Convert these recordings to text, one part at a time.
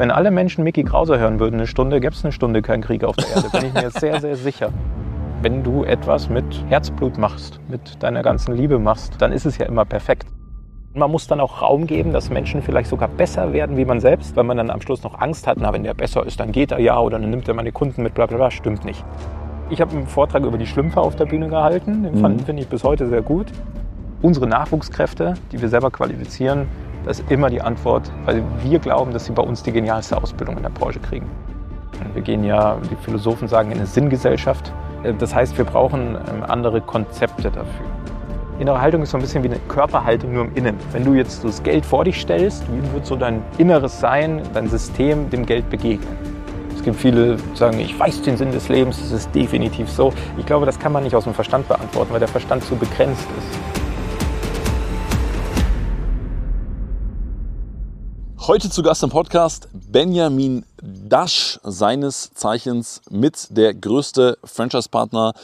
Wenn alle Menschen Mickey Krause hören würden, eine Stunde, gäbe es eine Stunde keinen Krieg auf der Erde, bin ich mir sehr, sehr sicher. Wenn du etwas mit Herzblut machst, mit deiner ganzen Liebe machst, dann ist es ja immer perfekt. Man muss dann auch Raum geben, dass Menschen vielleicht sogar besser werden wie man selbst, weil man dann am Schluss noch Angst hat, na, wenn der besser ist, dann geht er ja oder dann nimmt er meine Kunden mit, bla bla bla. Stimmt nicht. Ich habe einen Vortrag über die Schlümpfe auf der Bühne gehalten. Den mhm. finde ich bis heute sehr gut. Unsere Nachwuchskräfte, die wir selber qualifizieren, das ist immer die Antwort, weil wir glauben, dass sie bei uns die genialste Ausbildung in der Branche kriegen. Wir gehen ja, die Philosophen sagen, in eine Sinngesellschaft. Das heißt, wir brauchen ähm, andere Konzepte dafür. Innere Haltung ist so ein bisschen wie eine Körperhaltung nur im Innen. Wenn du jetzt das Geld vor dich stellst, wie wird so dein inneres Sein, dein System dem Geld begegnen? Es gibt viele, die sagen, ich weiß den Sinn des Lebens, das ist definitiv so. Ich glaube, das kann man nicht aus dem Verstand beantworten, weil der Verstand zu begrenzt ist. Heute zu Gast im Podcast Benjamin Dasch, seines Zeichens mit der größte Franchise-Partner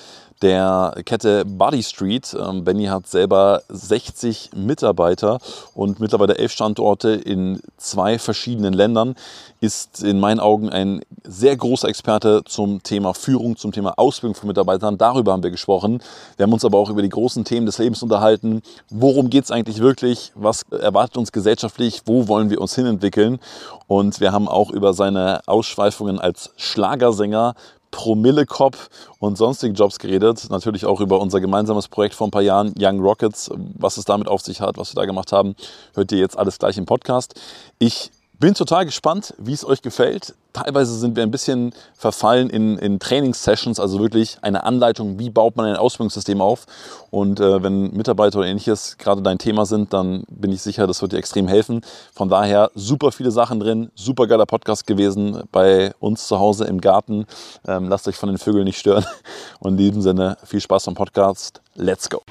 der Kette Body Street. Ähm, Benny hat selber 60 Mitarbeiter und mittlerweile elf Standorte in zwei verschiedenen Ländern. Ist in meinen Augen ein sehr großer Experte zum Thema Führung, zum Thema Ausbildung von Mitarbeitern. Darüber haben wir gesprochen. Wir haben uns aber auch über die großen Themen des Lebens unterhalten. Worum geht es eigentlich wirklich? Was erwartet uns gesellschaftlich? Wo wollen wir uns hinentwickeln? Und wir haben auch über seine Ausschweifungen als Schlagersänger Promillekopf und sonstigen Jobs geredet. Natürlich auch über unser gemeinsames Projekt vor ein paar Jahren, Young Rockets, was es damit auf sich hat, was wir da gemacht haben. Hört ihr jetzt alles gleich im Podcast. Ich bin total gespannt, wie es euch gefällt. Teilweise sind wir ein bisschen verfallen in, in Trainingssessions, also wirklich eine Anleitung, wie baut man ein Ausbildungssystem auf. Und äh, wenn Mitarbeiter oder ähnliches gerade dein Thema sind, dann bin ich sicher, das wird dir extrem helfen. Von daher super viele Sachen drin, super geiler Podcast gewesen bei uns zu Hause im Garten. Ähm, lasst euch von den Vögeln nicht stören. Und in diesem Sinne viel Spaß beim Podcast. Let's go!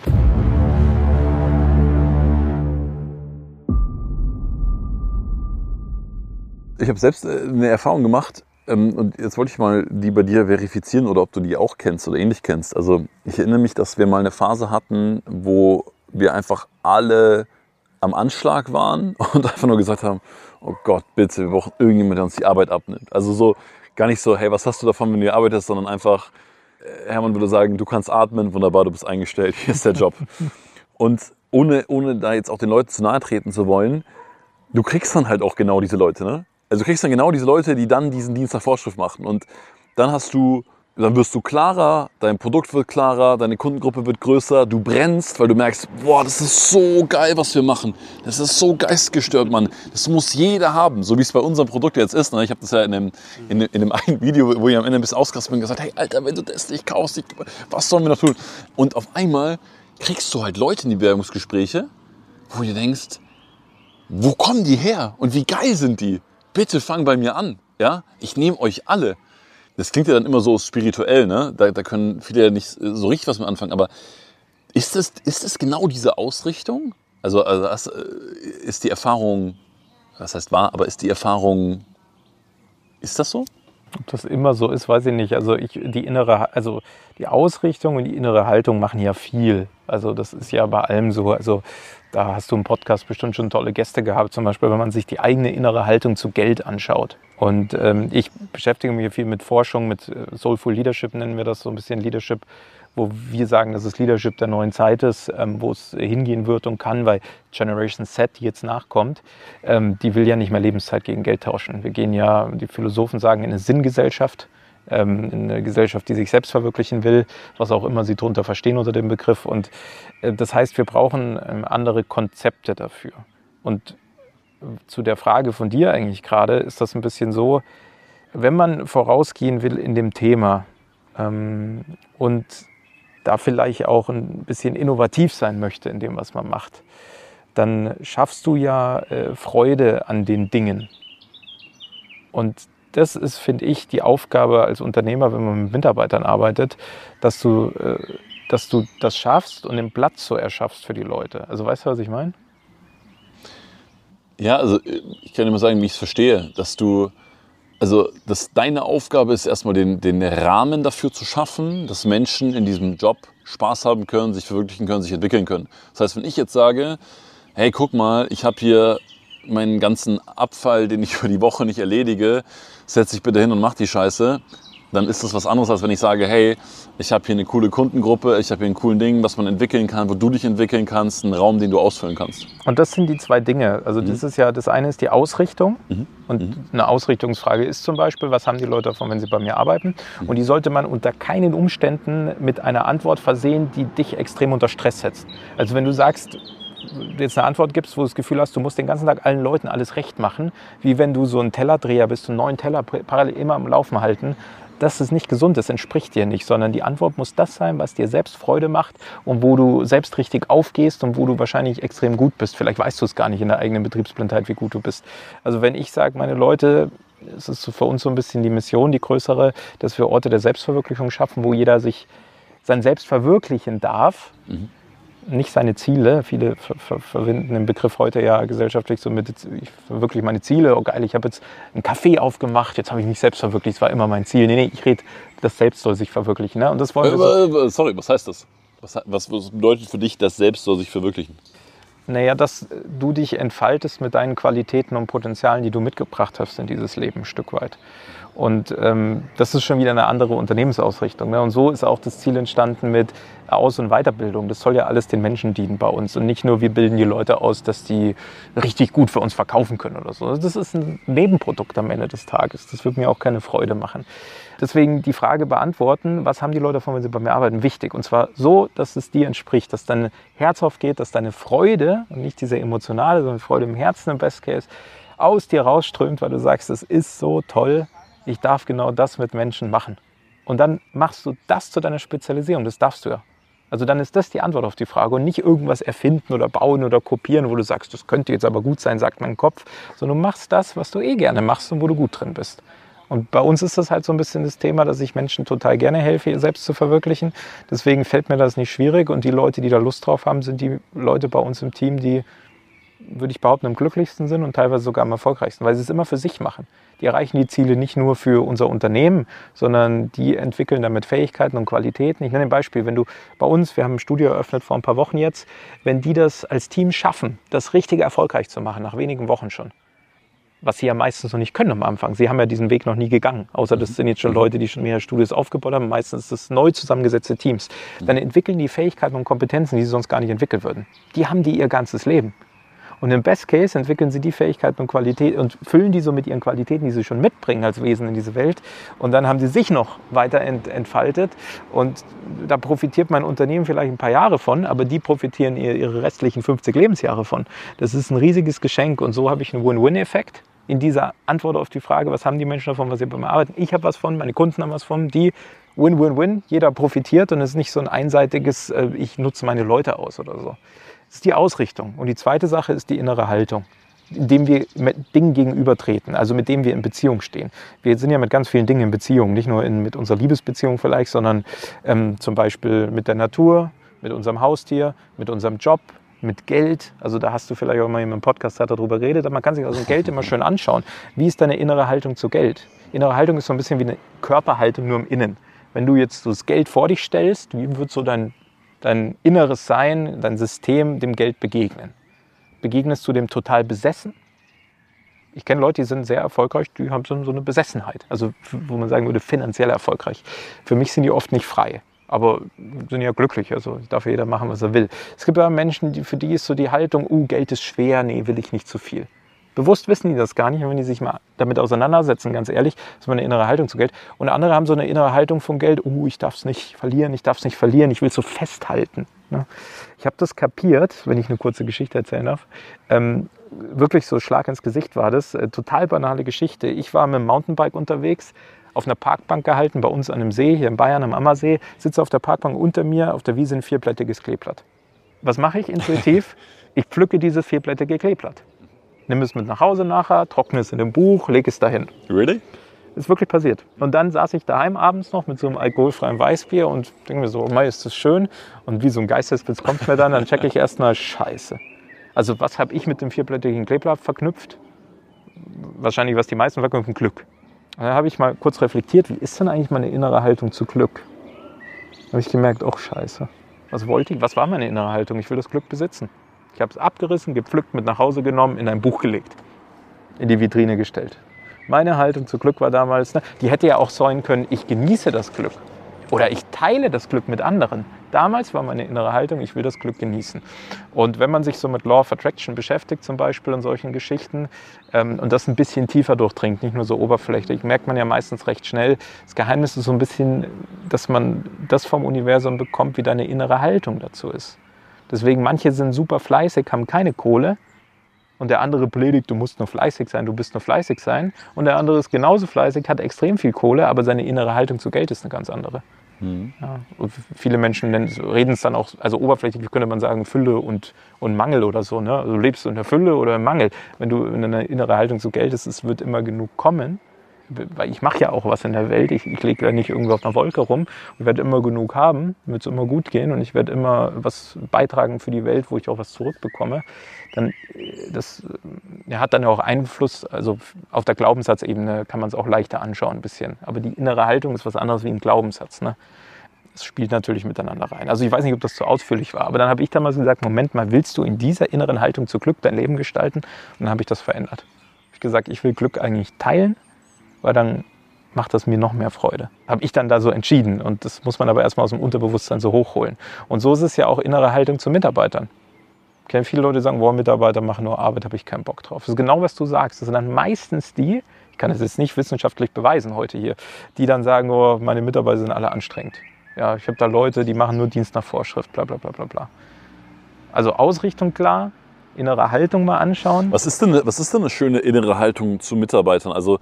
Ich habe selbst äh, eine Erfahrung gemacht ähm, und jetzt wollte ich mal die bei dir verifizieren oder ob du die auch kennst oder ähnlich kennst. Also ich erinnere mich, dass wir mal eine Phase hatten, wo wir einfach alle am Anschlag waren und einfach nur gesagt haben, oh Gott, bitte, wir brauchen irgendjemand, der uns die Arbeit abnimmt. Also so gar nicht so, hey, was hast du davon, wenn du hier arbeitest, sondern einfach, äh, Hermann würde sagen, du kannst atmen, wunderbar, du bist eingestellt, hier ist der Job. und ohne, ohne da jetzt auch den Leuten zu nahe treten zu wollen, du kriegst dann halt auch genau diese Leute, ne? Also du kriegst dann genau diese Leute, die dann diesen Dienst nach Vorschrift machen. Und dann hast du, dann wirst du klarer, dein Produkt wird klarer, deine Kundengruppe wird größer, du brennst, weil du merkst, boah, das ist so geil, was wir machen. Das ist so geistgestört, Mann. Das muss jeder haben, so wie es bei unserem Produkt jetzt ist. Ne? Ich habe das ja in einem, in, in einem einen Video, wo ich am Ende ein bisschen ausgerastet bin, gesagt, hey Alter, wenn du das nicht kaufst, was sollen wir noch tun? Und auf einmal kriegst du halt Leute in die Bewerbungsgespräche, wo du denkst, wo kommen die her und wie geil sind die? Bitte fang bei mir an. Ja, ich nehme euch alle. Das klingt ja dann immer so spirituell, ne? Da, da können viele ja nicht so richtig was mit anfangen. Aber ist das, ist genau diese Ausrichtung? Also, also äh, ist die Erfahrung, was heißt wahr, aber ist die Erfahrung, ist das so? Ob das immer so ist, weiß ich nicht. Also ich, die innere, also die Ausrichtung und die innere Haltung machen ja viel. Also das ist ja bei allem so. Also da hast du im Podcast bestimmt schon tolle Gäste gehabt, zum Beispiel, wenn man sich die eigene innere Haltung zu Geld anschaut. Und ähm, ich beschäftige mich viel mit Forschung, mit äh, Soulful Leadership nennen wir das so ein bisschen Leadership, wo wir sagen, dass es Leadership der neuen Zeit ist, ähm, wo es hingehen wird und kann, weil Generation Z, die jetzt nachkommt, ähm, die will ja nicht mehr Lebenszeit gegen Geld tauschen. Wir gehen ja, die Philosophen sagen, in eine Sinngesellschaft ähm, eine Gesellschaft, die sich selbst verwirklichen will, was auch immer sie darunter verstehen unter dem Begriff. Und äh, das heißt, wir brauchen ähm, andere Konzepte dafür. Und zu der Frage von dir eigentlich gerade ist das ein bisschen so, wenn man vorausgehen will in dem Thema ähm, und da vielleicht auch ein bisschen innovativ sein möchte in dem, was man macht, dann schaffst du ja äh, Freude an den Dingen. Und das ist, finde ich, die Aufgabe als Unternehmer, wenn man mit Mitarbeitern arbeitet, dass du, äh, dass du das schaffst und den Platz so erschaffst für die Leute. Also weißt du, was ich meine? Ja, also ich kann immer sagen, wie ich es verstehe, dass du, also dass deine Aufgabe ist erstmal den, den Rahmen dafür zu schaffen, dass Menschen in diesem Job Spaß haben können, sich verwirklichen können, sich entwickeln können. Das heißt, wenn ich jetzt sage, hey, guck mal, ich habe hier meinen ganzen Abfall, den ich für die Woche nicht erledige, setz dich bitte hin und mach die Scheiße, dann ist das was anderes, als wenn ich sage, hey, ich habe hier eine coole Kundengruppe, ich habe hier einen coolen Ding, was man entwickeln kann, wo du dich entwickeln kannst, einen Raum, den du ausfüllen kannst. Und das sind die zwei Dinge. Also das ist ja, das eine ist die Ausrichtung. Und eine Ausrichtungsfrage ist zum Beispiel, was haben die Leute davon, wenn sie bei mir arbeiten? Und die sollte man unter keinen Umständen mit einer Antwort versehen, die dich extrem unter Stress setzt. Also wenn du sagst, jetzt eine Antwort gibst, wo du das Gefühl hast, du musst den ganzen Tag allen Leuten alles recht machen, wie wenn du so ein Tellerdreher bist und neun Teller parallel immer am Laufen halten, das ist nicht gesund, das entspricht dir nicht, sondern die Antwort muss das sein, was dir selbst Freude macht und wo du selbst richtig aufgehst und wo du wahrscheinlich extrem gut bist. Vielleicht weißt du es gar nicht in der eigenen Betriebsblindheit, wie gut du bist. Also wenn ich sage, meine Leute, es ist für uns so ein bisschen die Mission, die größere, dass wir Orte der Selbstverwirklichung schaffen, wo jeder sich sein Selbst verwirklichen darf. Nicht seine Ziele. Viele ver ver verwenden den Begriff heute ja gesellschaftlich so mit, ich verwirkliche meine Ziele. Oh geil, ich habe jetzt ein Café aufgemacht, jetzt habe ich mich selbst verwirklicht, es war immer mein Ziel. Nee, nee, ich rede, das Selbst soll sich verwirklichen. Ne? Und das wollen wir so. Äh, äh, Sorry, was heißt das? Was, was, was bedeutet für dich, das Selbst soll sich verwirklichen? Naja, dass du dich entfaltest mit deinen Qualitäten und Potenzialen, die du mitgebracht hast in dieses Leben ein Stück weit. Und ähm, das ist schon wieder eine andere Unternehmensausrichtung. Ne? Und so ist auch das Ziel entstanden mit Aus- und Weiterbildung. Das soll ja alles den Menschen dienen bei uns. Und nicht nur, wir bilden die Leute aus, dass die richtig gut für uns verkaufen können oder so. Das ist ein Nebenprodukt am Ende des Tages. Das wird mir auch keine Freude machen. Deswegen die Frage beantworten, was haben die Leute davon, wenn sie bei mir arbeiten, wichtig. Und zwar so, dass es dir entspricht, dass dein Herz aufgeht, dass deine Freude und nicht diese emotionale, sondern Freude im Herzen im Best Case aus dir rausströmt, weil du sagst, es ist so toll, ich darf genau das mit Menschen machen. Und dann machst du das zu deiner Spezialisierung, das darfst du ja. Also dann ist das die Antwort auf die Frage und nicht irgendwas erfinden oder bauen oder kopieren, wo du sagst, das könnte jetzt aber gut sein, sagt mein Kopf, sondern du machst das, was du eh gerne machst und wo du gut drin bist. Und bei uns ist das halt so ein bisschen das Thema, dass ich Menschen total gerne helfe, ihr selbst zu verwirklichen. Deswegen fällt mir das nicht schwierig. Und die Leute, die da Lust drauf haben, sind die Leute bei uns im Team, die, würde ich behaupten, am glücklichsten sind und teilweise sogar am erfolgreichsten, weil sie es immer für sich machen. Die erreichen die Ziele nicht nur für unser Unternehmen, sondern die entwickeln damit Fähigkeiten und Qualitäten. Ich nenne ein Beispiel, wenn du bei uns, wir haben ein Studio eröffnet vor ein paar Wochen jetzt, wenn die das als Team schaffen, das richtig erfolgreich zu machen, nach wenigen Wochen schon, was sie ja meistens noch nicht können am Anfang. Sie haben ja diesen Weg noch nie gegangen, außer das sind jetzt schon Leute, die schon mehrere Studios aufgebaut haben. Meistens ist das neu zusammengesetzte Teams. Dann entwickeln die Fähigkeiten und Kompetenzen, die sie sonst gar nicht entwickelt würden. Die haben die ihr ganzes Leben. Und im Best Case entwickeln sie die Fähigkeiten und Qualität und füllen die so mit ihren Qualitäten, die sie schon mitbringen als Wesen in diese Welt. Und dann haben sie sich noch weiter ent entfaltet. Und da profitiert mein Unternehmen vielleicht ein paar Jahre von, aber die profitieren ihr- ihre restlichen 50 Lebensjahre von. Das ist ein riesiges Geschenk. Und so habe ich einen Win-Win-Effekt in dieser Antwort auf die Frage, was haben die Menschen davon, was sie beim Arbeiten. Ich habe was von, meine Kunden haben was von, die Win-Win-Win, jeder profitiert und es ist nicht so ein einseitiges, äh, ich nutze meine Leute aus oder so. Das ist die Ausrichtung. Und die zweite Sache ist die innere Haltung, indem wir mit Dingen gegenübertreten, also mit dem wir in Beziehung stehen. Wir sind ja mit ganz vielen Dingen in Beziehung, nicht nur in, mit unserer Liebesbeziehung vielleicht, sondern ähm, zum Beispiel mit der Natur, mit unserem Haustier, mit unserem Job, mit Geld. Also da hast du vielleicht auch mal in einem Podcast hat darüber geredet, aber man kann sich also Geld immer schön anschauen. Wie ist deine innere Haltung zu Geld? Innere Haltung ist so ein bisschen wie eine Körperhaltung nur im Innen. Wenn du jetzt so das Geld vor dich stellst, wie wird so dein, dein inneres Sein, dein System dem Geld begegnen? Begegnest du dem total besessen? Ich kenne Leute, die sind sehr erfolgreich, die haben so eine Besessenheit. Also wo man sagen würde, finanziell erfolgreich. Für mich sind die oft nicht frei. Aber sind ja glücklich, also darf jeder machen, was er will. Es gibt aber Menschen, die, für die ist so die Haltung, uh, Geld ist schwer, nee, will ich nicht zu viel. Bewusst wissen die das gar nicht, wenn die sich mal damit auseinandersetzen, ganz ehrlich, ist meine innere Haltung zu Geld. Und andere haben so eine innere Haltung vom Geld, uh, ich darf es nicht verlieren, ich darf es nicht verlieren, ich will es so festhalten. ne? Ich habe das kapiert, wenn ich eine kurze Geschichte erzählen darf. Ähm, wirklich so Schlag ins Gesicht war das. Äh, total banale Geschichte. Ich war mit dem Mountainbike unterwegs, auf einer Parkbank gehalten, bei uns an einem See, hier in Bayern am Ammersee, sitze auf der Parkbank unter mir, auf der Wiese ein vierblättiges Kleeblatt. Was mache ich intuitiv? Ich pflücke dieses vierblättige Kleeblatt. Nimm es mit nach Hause nachher, trockne es in einem Buch, lege es dahin. Really? Ist wirklich passiert. Und dann saß ich daheim abends noch mit so einem alkoholfreien Weißbier und denke mir so, oh Mai, ist das schön. Und wie so ein Geistesblitz kommt mir dann, dann checke ich erstmal, scheiße. Also was habe ich mit dem vierblättigen Kleeblatt verknüpft? Wahrscheinlich, was die meisten verknüpfen, Glück. Und dann habe ich mal kurz reflektiert, wie ist denn eigentlich meine innere Haltung zu Glück? Da habe ich gemerkt, oh scheiße. Was wollte ich? Was war meine innere Haltung? Ich will das Glück besitzen. Ich habe es abgerissen, gepflückt, mit nach Hause genommen, in ein Buch gelegt, in die Vitrine gestellt. Meine Haltung zu Glück war damals, ne, die hätte ja auch sein können, ich genieße das Glück. Oder ich teile das Glück mit anderen. Damals war meine innere Haltung, ich will das Glück genießen. Und wenn man sich so mit Law of Attraction beschäftigt zum Beispiel und solchen Geschichten ähm, und das ein bisschen tiefer durchdringt, nicht nur so oberflächlich, merkt man ja meistens recht schnell, das Geheimnis ist so ein bisschen, dass man das vom Universum bekommt, wie deine innere Haltung dazu ist. Deswegen manche sind super fleißig, haben keine Kohle, und der andere predigt, du musst nur fleißig sein, du bist nur fleißig sein. Und der andere ist genauso fleißig, hat extrem viel Kohle, aber seine innere Haltung zu Geld ist eine ganz andere. Mhm. Ja, viele Menschen reden es dann auch, also oberflächlich könnte man sagen, Fülle und, und Mangel oder so. Ne? Also lebst du in der Fülle oder im Mangel. Wenn du in eine innere Haltung zu Geld ist, es wird immer genug kommen weil ich mache ja auch was in der Welt. Ich, ich lege ja nicht irgendwie auf einer Wolke rum und werde immer genug haben, wird es immer gut gehen und ich werde immer was beitragen für die Welt, wo ich auch was zurückbekomme. Dann das ja, hat dann ja auch Einfluss, also auf der Glaubenssatzebene kann man es auch leichter anschauen ein bisschen. Aber die innere Haltung ist was anderes wie ein Glaubenssatz. Ne? Das spielt natürlich miteinander rein. Also ich weiß nicht, ob das zu ausführlich war, aber dann habe ich damals gesagt, Moment mal, willst du in dieser inneren Haltung zu Glück dein Leben gestalten? Und dann habe ich das verändert. Ich gesagt, ich will Glück eigentlich teilen weil dann macht das mir noch mehr Freude. Habe ich dann da so entschieden und das muss man aber erstmal aus dem Unterbewusstsein so hochholen. Und so ist es ja auch innere Haltung zu Mitarbeitern. Ich kenne viele Leute, die sagen, boah, Mitarbeiter machen nur Arbeit, habe ich keinen Bock drauf. Das ist genau, was du sagst. Das sind dann meistens die, ich kann es jetzt nicht wissenschaftlich beweisen heute hier, die dann sagen, oh, meine Mitarbeiter sind alle anstrengend. Ja, ich habe da Leute, die machen nur Dienst nach Vorschrift, bla bla bla bla bla. Also Ausrichtung klar, innere Haltung mal anschauen. Was ist denn, was ist denn eine schöne innere Haltung zu Mitarbeitern? Also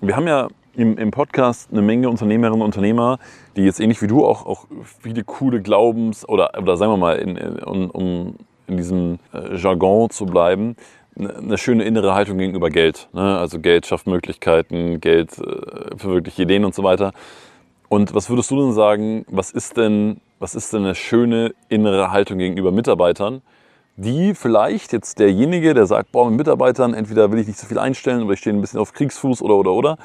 wir haben ja im, im Podcast eine Menge Unternehmerinnen und Unternehmer, die jetzt ähnlich wie du auch, auch viele coole Glaubens- oder, oder sagen wir mal, in, in, um in diesem äh, Jargon zu bleiben, eine schöne innere Haltung gegenüber Geld. Ne? Also Geld schafft Möglichkeiten, Geld äh, verwirklicht Ideen und so weiter. Und was würdest du denn sagen, was ist denn, was ist denn eine schöne innere Haltung gegenüber Mitarbeitern, die vielleicht jetzt derjenige, der sagt, boah, mit Mitarbeitern, entweder will ich nicht so viel einstellen oder ich stehe ein bisschen auf Kriegsfuß oder, oder, oder.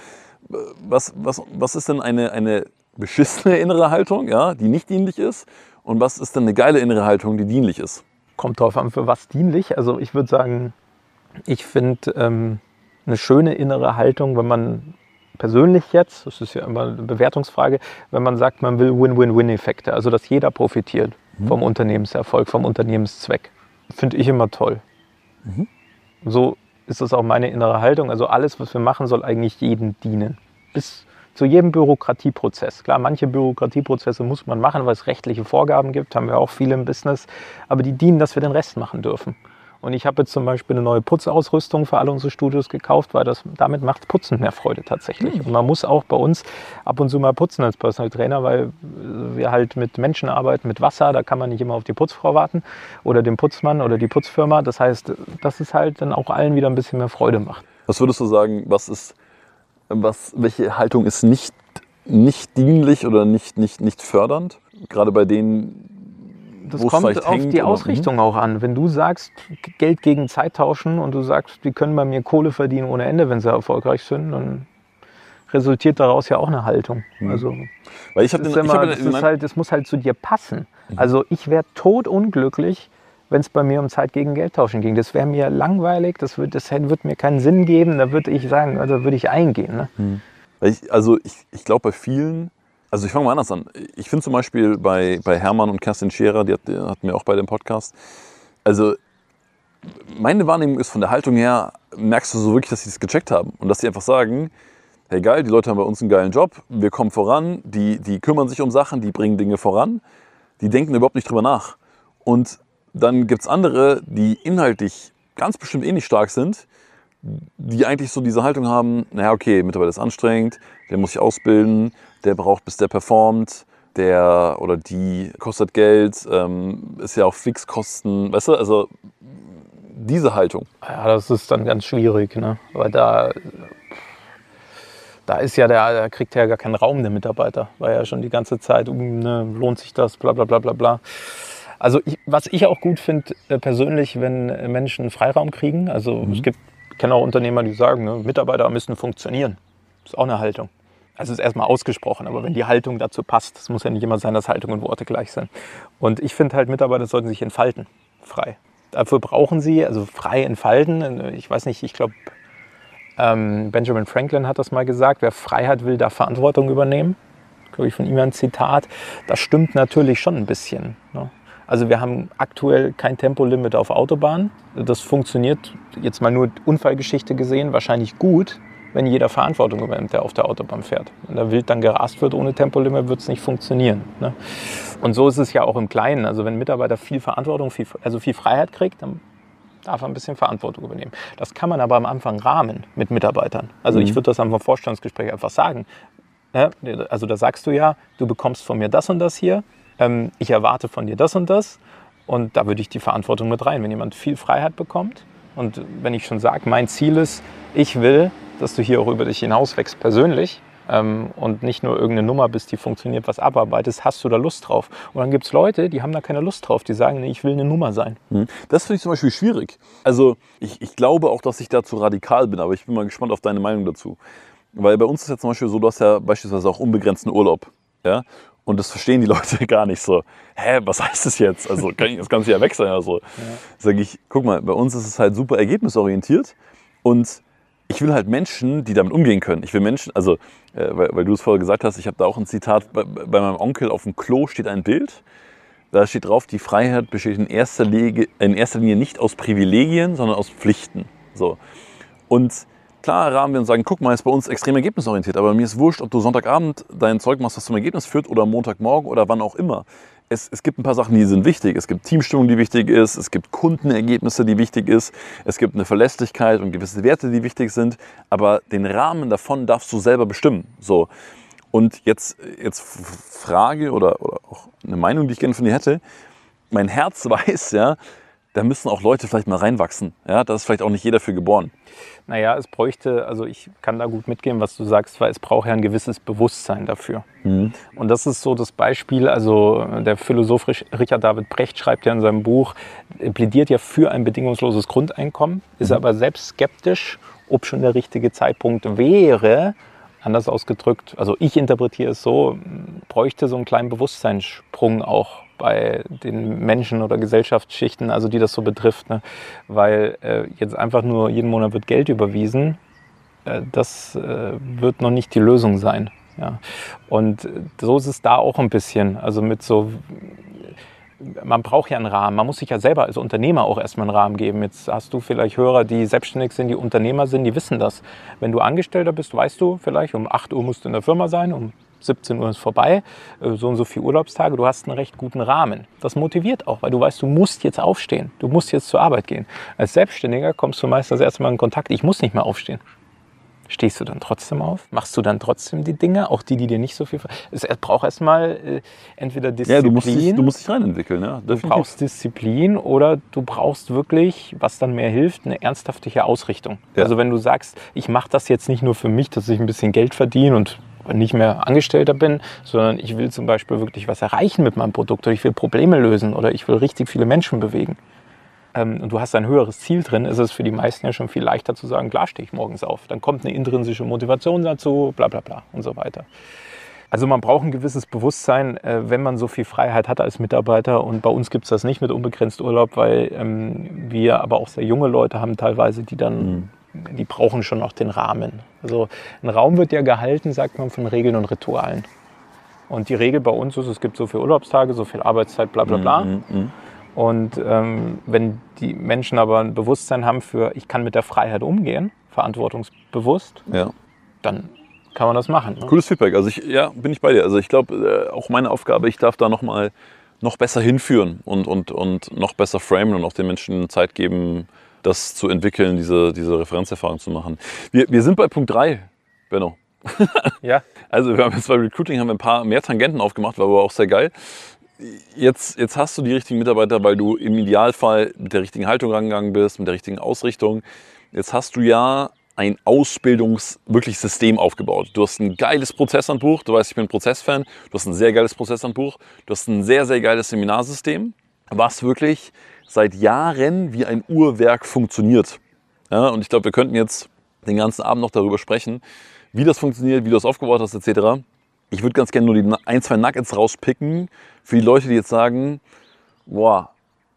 Was, was, was ist denn eine, eine beschissene innere Haltung, ja, die nicht dienlich ist? Und was ist denn eine geile innere Haltung, die dienlich ist? Kommt drauf an, für was dienlich. Also ich würde sagen, ich finde ähm, eine schöne innere Haltung, wenn man persönlich jetzt, das ist ja immer eine Bewertungsfrage, wenn man sagt, man will Win-Win-Win-Effekte, also dass jeder profitiert mhm. vom Unternehmenserfolg, vom Unternehmenszweck finde ich immer toll. Mhm. So ist das auch meine innere Haltung. Also alles, was wir machen, soll eigentlich jedem dienen. Bis zu jedem Bürokratieprozess. Klar, manche Bürokratieprozesse muss man machen, weil es rechtliche Vorgaben gibt, haben wir auch viele im Business. Aber die dienen, dass wir den Rest machen dürfen. Und ich habe jetzt zum Beispiel eine neue Putzausrüstung für alle unsere Studios gekauft, weil das, damit macht Putzen mehr Freude tatsächlich. Mhm. Und man muss auch bei uns ab und zu mal putzen als Personal Trainer, weil wir halt mit Menschen arbeiten, mit Wasser, da kann man nicht immer auf die Putzfrau warten oder den Putzmann oder die Putzfirma. Das heißt, dass es halt dann auch allen wieder ein bisschen mehr Freude macht. Was würdest du sagen, was ist, was, welche Haltung ist nicht, nicht dienlich oder nicht, nicht, nicht fördernd? Gerade bei denen, das kommt auf die Ausrichtung auch an. Wenn du sagst, Geld gegen Zeit tauschen und du sagst, die können bei mir Kohle verdienen ohne Ende, wenn sie erfolgreich sind, dann resultiert daraus ja auch eine Haltung. Mhm. Also Weil ich das, den, immer, ist halt, das muss halt zu dir passen. Mhm. Also ich wäre totunglücklich, wenn es bei mir um Zeit gegen Geld tauschen ging. Das wäre mir langweilig, das würde das würd mir keinen Sinn geben, da würde ich sagen, also würde ich eingehen. Ne? Mhm. Ich, also ich, ich glaube bei vielen also ich fange mal anders an. Ich finde zum Beispiel bei, bei Hermann und Kerstin Scherer, die, hat, die hatten wir auch bei dem Podcast, also meine Wahrnehmung ist von der Haltung her, merkst du so wirklich, dass sie das gecheckt haben und dass sie einfach sagen, hey geil, die Leute haben bei uns einen geilen Job, wir kommen voran, die, die kümmern sich um Sachen, die bringen Dinge voran, die denken überhaupt nicht drüber nach. Und dann gibt es andere, die inhaltlich ganz bestimmt eh nicht stark sind, die eigentlich so diese Haltung haben, naja, okay, Mitarbeiter ist anstrengend, der muss sich ausbilden, der braucht, bis der performt, der oder die kostet Geld, ähm, ist ja auch Fixkosten, weißt du, also diese Haltung. Ja, das ist dann ganz schwierig, ne? weil da, da ist ja der, der kriegt ja gar keinen Raum, der Mitarbeiter, weil ja schon die ganze Zeit, um, ne, lohnt sich das, bla bla bla bla bla. Also ich, was ich auch gut finde äh, persönlich, wenn Menschen Freiraum kriegen, also mhm. es gibt, ich kenne auch Unternehmer, die sagen, ne, Mitarbeiter müssen funktionieren. Das ist auch eine Haltung. Also es ist erstmal ausgesprochen, aber wenn die Haltung dazu passt, es muss ja nicht immer sein, dass Haltung und Worte gleich sind. Und ich finde halt, Mitarbeiter sollten sich entfalten, frei. Dafür brauchen sie, also frei entfalten. Ich weiß nicht, ich glaube, ähm, Benjamin Franklin hat das mal gesagt, wer Freiheit will, darf Verantwortung übernehmen. Glaube ich von ihm ein Zitat. Das stimmt natürlich schon ein bisschen. Ne? Also wir haben aktuell kein Tempolimit auf Autobahnen. Das funktioniert jetzt mal nur Unfallgeschichte gesehen wahrscheinlich gut, wenn jeder Verantwortung übernimmt, der auf der Autobahn fährt. Wenn da wild dann gerast wird ohne Tempolimit, wird es nicht funktionieren. Ne? Und so ist es ja auch im Kleinen. Also wenn ein Mitarbeiter viel Verantwortung, viel, also viel Freiheit kriegt, dann darf er ein bisschen Verantwortung übernehmen. Das kann man aber am Anfang rahmen mit Mitarbeitern. Also mhm. ich würde das am Vorstandsgespräch einfach sagen. Also da sagst du ja, du bekommst von mir das und das hier, ähm, ich erwarte von dir das und das und da würde ich die Verantwortung mit rein. Wenn jemand viel Freiheit bekommt und wenn ich schon sage, mein Ziel ist, ich will, dass du hier auch über dich hinaus wächst persönlich, ähm, und nicht nur irgendeine Nummer bist, die funktioniert, was abarbeitest, hast du da Lust drauf. Und dann gibt es Leute, die haben da keine Lust drauf, die sagen, nee, ich will eine Nummer sein. Hm. Das finde ich zum Beispiel schwierig. Also ich, ich glaube auch, dass ich da zu radikal bin, aber ich bin mal gespannt auf deine Meinung dazu. Weil bei uns ist ja zum Beispiel so, du hast ja beispielsweise auch unbegrenzten Urlaub. Ja? Und das verstehen die Leute gar nicht so. Hä, was heißt das jetzt? Also kann ich das Ganze ja weg sein. Also ja. sage ich, guck mal, bei uns ist es halt super ergebnisorientiert und ich will halt Menschen, die damit umgehen können. Ich will Menschen, also äh, weil, weil, du es vorher gesagt hast, ich habe da auch ein Zitat, bei, bei, meinem Onkel auf dem Klo steht ein Bild. Da steht drauf, die Freiheit besteht in erster, Linie, in erster Linie nicht aus Privilegien, sondern aus Pflichten. So. Und klar rahmen wir und sagen, guck mal, ist bei uns extrem ergebnisorientiert, aber mir ist wurscht, ob du Sonntagabend dein Zeug machst, was zum Ergebnis führt oder Montagmorgen oder wann auch immer. Es, es, gibt ein paar Sachen, die sind wichtig. Es gibt Teamstimmung, die wichtig ist. Es gibt Kundenergebnisse, die wichtig ist. Es gibt eine Verlässlichkeit und gewisse Werte, die wichtig sind. Aber den Rahmen davon darfst du selber bestimmen. So. Und jetzt, jetzt Frage oder, oder auch eine Meinung, die ich gerne von dir hätte. Mein Herz weiß, ja, da müssen auch Leute vielleicht mal reinwachsen. Ja, da ist vielleicht auch nicht jeder für geboren. Naja, es bräuchte, also ich kann da gut mitgehen, was du sagst, weil es braucht ja ein gewisses Bewusstsein dafür. Mhm. Und das ist so das Beispiel, also der Philosoph Richard David Brecht schreibt ja in seinem Buch, plädiert ja für ein bedingungsloses Grundeinkommen, ist mhm. aber selbst skeptisch, ob schon der richtige Zeitpunkt wäre, anders ausgedrückt, also ich interpretiere es so, bräuchte so einen kleinen Bewusstseinssprung auch bei den Menschen oder Gesellschaftsschichten, also die das so betrifft. Ne? Weil äh, jetzt einfach nur jeden Monat wird Geld überwiesen, äh, das äh, wird noch nicht die Lösung sein. Ja? Und so ist es da auch ein bisschen. Also mit so man braucht ja einen Rahmen. Man muss sich ja selber als Unternehmer auch erstmal einen Rahmen geben. Jetzt hast du vielleicht Hörer, die selbstständig sind, die Unternehmer sind, die wissen das. Wenn du Angestellter bist, weißt du vielleicht, um 8 Uhr musst du in der Firma sein, um 17 Uhr ist vorbei, äh, so und so viele Urlaubstage, du hast einen recht guten Rahmen. Das motiviert auch, weil du weißt, du musst jetzt aufstehen, du musst jetzt zur Arbeit gehen. Als Selbstständiger kommst du meistens das erste Mal in Kontakt, ich muss nicht mehr aufstehen. Stehst du dann trotzdem auf? Machst du dann trotzdem die Dinge, auch die, die dir nicht so viel... Es braucht erstmal äh, entweder Disziplin... Ja, du musst dich, du musst dich reinentwickeln. Ja, du brauchst Disziplin oder du brauchst wirklich, was dann mehr hilft, eine ernsthafte Ausrichtung. Ja. Also wenn du sagst, ich mache das jetzt nicht nur für mich, dass ich ein bisschen Geld verdiene und nicht mehr Angestellter bin, sondern ich will zum Beispiel wirklich was erreichen mit meinem Produkt oder ich will Probleme lösen oder ich will richtig viele Menschen bewegen. Ähm, und du hast ein höheres Ziel drin, ist es für die meisten ja schon viel leichter zu sagen, klar stehe ich morgens auf. Dann kommt eine intrinsische Motivation dazu, bla bla bla und so weiter. Also man braucht ein gewisses Bewusstsein, äh, wenn man so viel Freiheit hat als Mitarbeiter. Und bei uns gibt es das nicht mit unbegrenzt Urlaub, weil ähm, wir aber auch sehr junge Leute haben teilweise, die dann mhm die brauchen schon noch den Rahmen. Also ein Raum wird ja gehalten, sagt man, von Regeln und Ritualen. Und die Regel bei uns ist, es gibt so viele Urlaubstage, so viel Arbeitszeit, bla bla bla. Mm, mm, mm. Und ähm, wenn die Menschen aber ein Bewusstsein haben für, ich kann mit der Freiheit umgehen, verantwortungsbewusst, ja. dann kann man das machen. Ne? Cooles Feedback. Also ich, ja, bin ich bei dir. Also ich glaube, äh, auch meine Aufgabe, ich darf da noch mal noch besser hinführen und, und, und noch besser framen und auch den Menschen Zeit geben, das zu entwickeln, diese, diese Referenzerfahrung zu machen. Wir, wir sind bei Punkt 3, Benno. ja. Also wir haben jetzt bei Recruiting haben wir ein paar mehr Tangenten aufgemacht, war aber auch sehr geil. Jetzt, jetzt hast du die richtigen Mitarbeiter, weil du im Idealfall mit der richtigen Haltung rangegangen bist, mit der richtigen Ausrichtung. Jetzt hast du ja ein Ausbildungs wirklich System aufgebaut. Du hast ein geiles Prozesshandbuch, du weißt, ich bin Prozessfan, du hast ein sehr geiles Prozesshandbuch, du hast ein sehr, sehr geiles Seminarsystem, was wirklich seit Jahren wie ein Uhrwerk funktioniert. Ja, und ich glaube, wir könnten jetzt den ganzen Abend noch darüber sprechen, wie das funktioniert, wie du das aufgebaut hast, etc. Ich würde ganz gerne nur die ein, zwei Nuggets rauspicken für die Leute, die jetzt sagen, boah,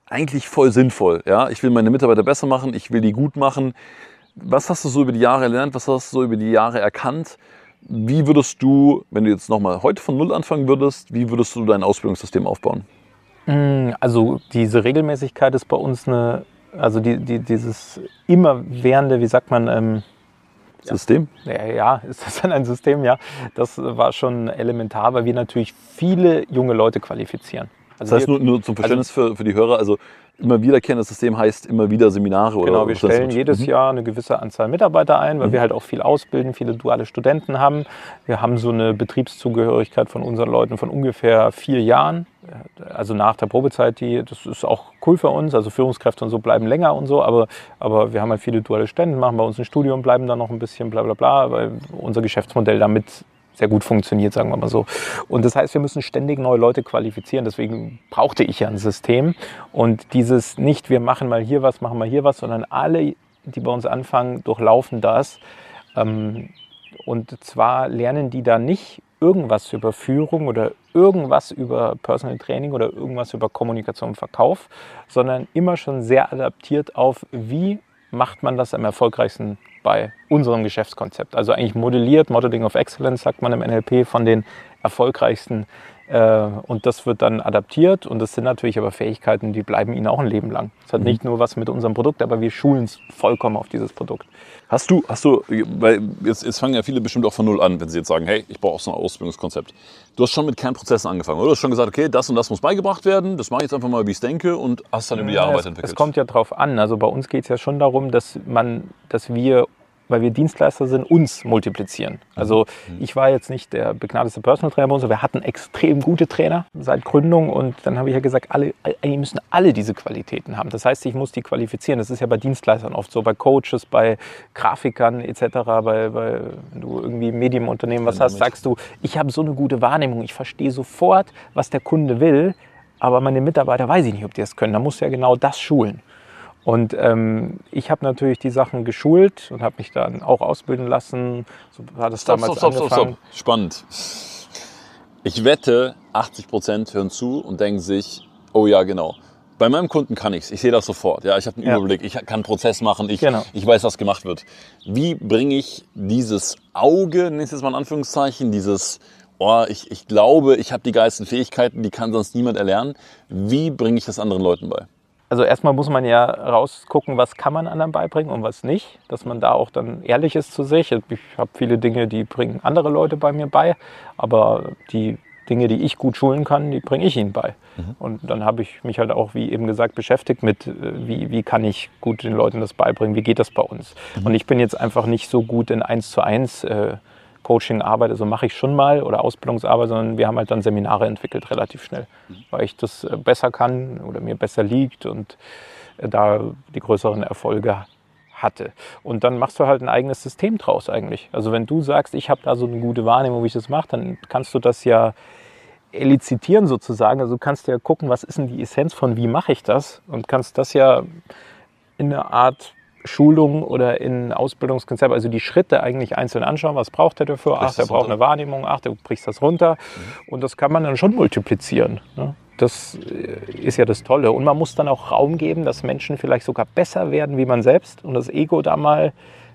eigentlich voll sinnvoll. Ja? Ich will meine Mitarbeiter besser machen, ich will die gut machen. Was hast du so über die Jahre gelernt? Was hast du so über die Jahre erkannt? Wie würdest du, wenn du jetzt nochmal heute von Null anfangen würdest, wie würdest du dein Ausbildungssystem aufbauen? Mm, also diese Regelmäßigkeit ist bei uns eine, also die, die, dieses immerwährende, wie sagt man, ähm, System? Ja, ja, ist das dann ein System? Ja, das war schon elementar, weil wir natürlich viele junge Leute qualifizieren. Also das heißt, nur, nur zum Verständnis also, für, für die Hörer, also immer wiederkehrendes System heißt immer wieder Seminare oder Genau, wir stellen jedes mhm. Jahr eine gewisse Anzahl Mitarbeiter ein, weil mhm. wir halt auch viel ausbilden, viele duale Studenten haben. Wir haben so eine Betriebszugehörigkeit von unseren Leuten von ungefähr vier Jahren. Also nach der Probezeit, die, das ist auch cool für uns. Also Führungskräfte und so bleiben länger und so, aber, aber wir haben halt viele duale Studenten, machen bei uns ein Studium, bleiben dann noch ein bisschen bla bla bla, weil unser Geschäftsmodell damit sehr gut funktioniert, sagen wir mal so. Und das heißt, wir müssen ständig neue Leute qualifizieren. Deswegen brauchte ich ja ein System. Und dieses nicht, wir machen mal hier was, machen mal hier was, sondern alle, die bei uns anfangen, durchlaufen das. Ähm, und zwar lernen die da nicht irgendwas über Führung oder irgendwas über Personal Training oder irgendwas über Kommunikation und Verkauf, sondern immer schon sehr adaptiert auf, wie macht man das am erfolgreichsten bei unserem Geschäftskonzept. Also eigentlich modelliert, Modeling of Excellence sagt man im NLP, von den erfolgreichsten. Äh, und das wird dann adaptiert und das sind natürlich aber Fähigkeiten, die bleiben ihnen auch ein Leben lang. Es hat mhm. nicht nur was mit unserem Produkt, aber wir schulen es vollkommen auf dieses Produkt. Hast du, hast du, weil jetzt, jetzt fangen ja viele bestimmt auch von Null an, wenn sie jetzt sagen, hey, ich brauche auch so ein Ausbildungskonzept. Du hast schon mit Kernprozessen angefangen, oder? Du hast schon gesagt, okay, das und das muss beigebracht werden, das mache ich jetzt einfach mal, wie ich es denke und hast dann über die Jahre weiterentwickelt. Es kommt ja drauf an. Also bei uns geht es ja schon darum, dass man, dass wir weil wir Dienstleister sind, uns multiplizieren. Also mhm. ich war jetzt nicht der begnadete Personal Trainer bei uns, aber wir hatten extrem gute Trainer seit Gründung und dann habe ich ja gesagt, alle, eigentlich müssen alle diese Qualitäten haben. Das heißt, ich muss die qualifizieren. Das ist ja bei Dienstleistern oft so, bei Coaches, bei Grafikern etc., bei, bei wenn du irgendwie Medienunternehmen was hast, sagst du, ich habe so eine gute Wahrnehmung, ich verstehe sofort, was der Kunde will, aber meine Mitarbeiter weiß ich nicht, ob die das können. Da musst du ja genau das schulen. Und ähm, ich habe natürlich die Sachen geschult und habe mich dann auch ausbilden lassen. So war das stopp, damals stopp, stopp, stopp, stopp. Spannend. Ich wette, 80 Prozent hören zu und denken sich, oh ja, genau. Bei meinem Kunden kann ich's. Ich sehe das sofort. Ja, ich habe einen ja. Überblick. Ich kann einen Prozess machen. Ich, genau. ich weiß, was gemacht wird. Wie bringe ich dieses Auge, nächstes Mal in Anführungszeichen, dieses, oh, ich, ich glaube, ich habe die geilsten Fähigkeiten, die kann sonst niemand erlernen. Wie bringe ich das anderen Leuten bei? Also erstmal muss man ja rausgucken, was kann man anderen beibringen und was nicht, dass man da auch dann ehrlich ist zu sich. Ich habe viele Dinge, die bringen andere Leute bei mir bei, aber die Dinge, die ich gut schulen kann, die bringe ich ihnen bei. Mhm. Und dann habe ich mich halt auch, wie eben gesagt, beschäftigt mit, äh, wie, wie kann ich gut den Leuten das beibringen, wie geht das bei uns. Mhm. Und ich bin jetzt einfach nicht so gut in eins zu eins äh, Coaching-Arbeit, also mache ich schon mal oder Ausbildungsarbeit, sondern wir haben halt dann Seminare entwickelt relativ schnell, weil ich das äh, besser kann oder mir besser liegt und äh, da die größeren Erfolge hatte. Und dann machst du halt ein eigenes System draus eigentlich. Also wenn du sagst, ich habe da so eine gute Wahrnehmung, wie ich das mache, dann kannst du das ja elizitieren sozusagen. Also du kannst ja gucken, was ist denn die Essenz von wie mache ich das und kannst das ja in eine Art Schulung oder in Ausbildungskonzept, also die Schritte eigentlich einzeln anschauen, was braucht er dafür? Ach, der braucht eine Wahrnehmung, ach, du brichst das runter. Mhm. Und das kann man dann schon multiplizieren. Ne? Das äh, ist ja das Tolle. Und man muss dann auch Raum geben, dass Menschen vielleicht sogar besser werden wie man selbst und das Ego da mal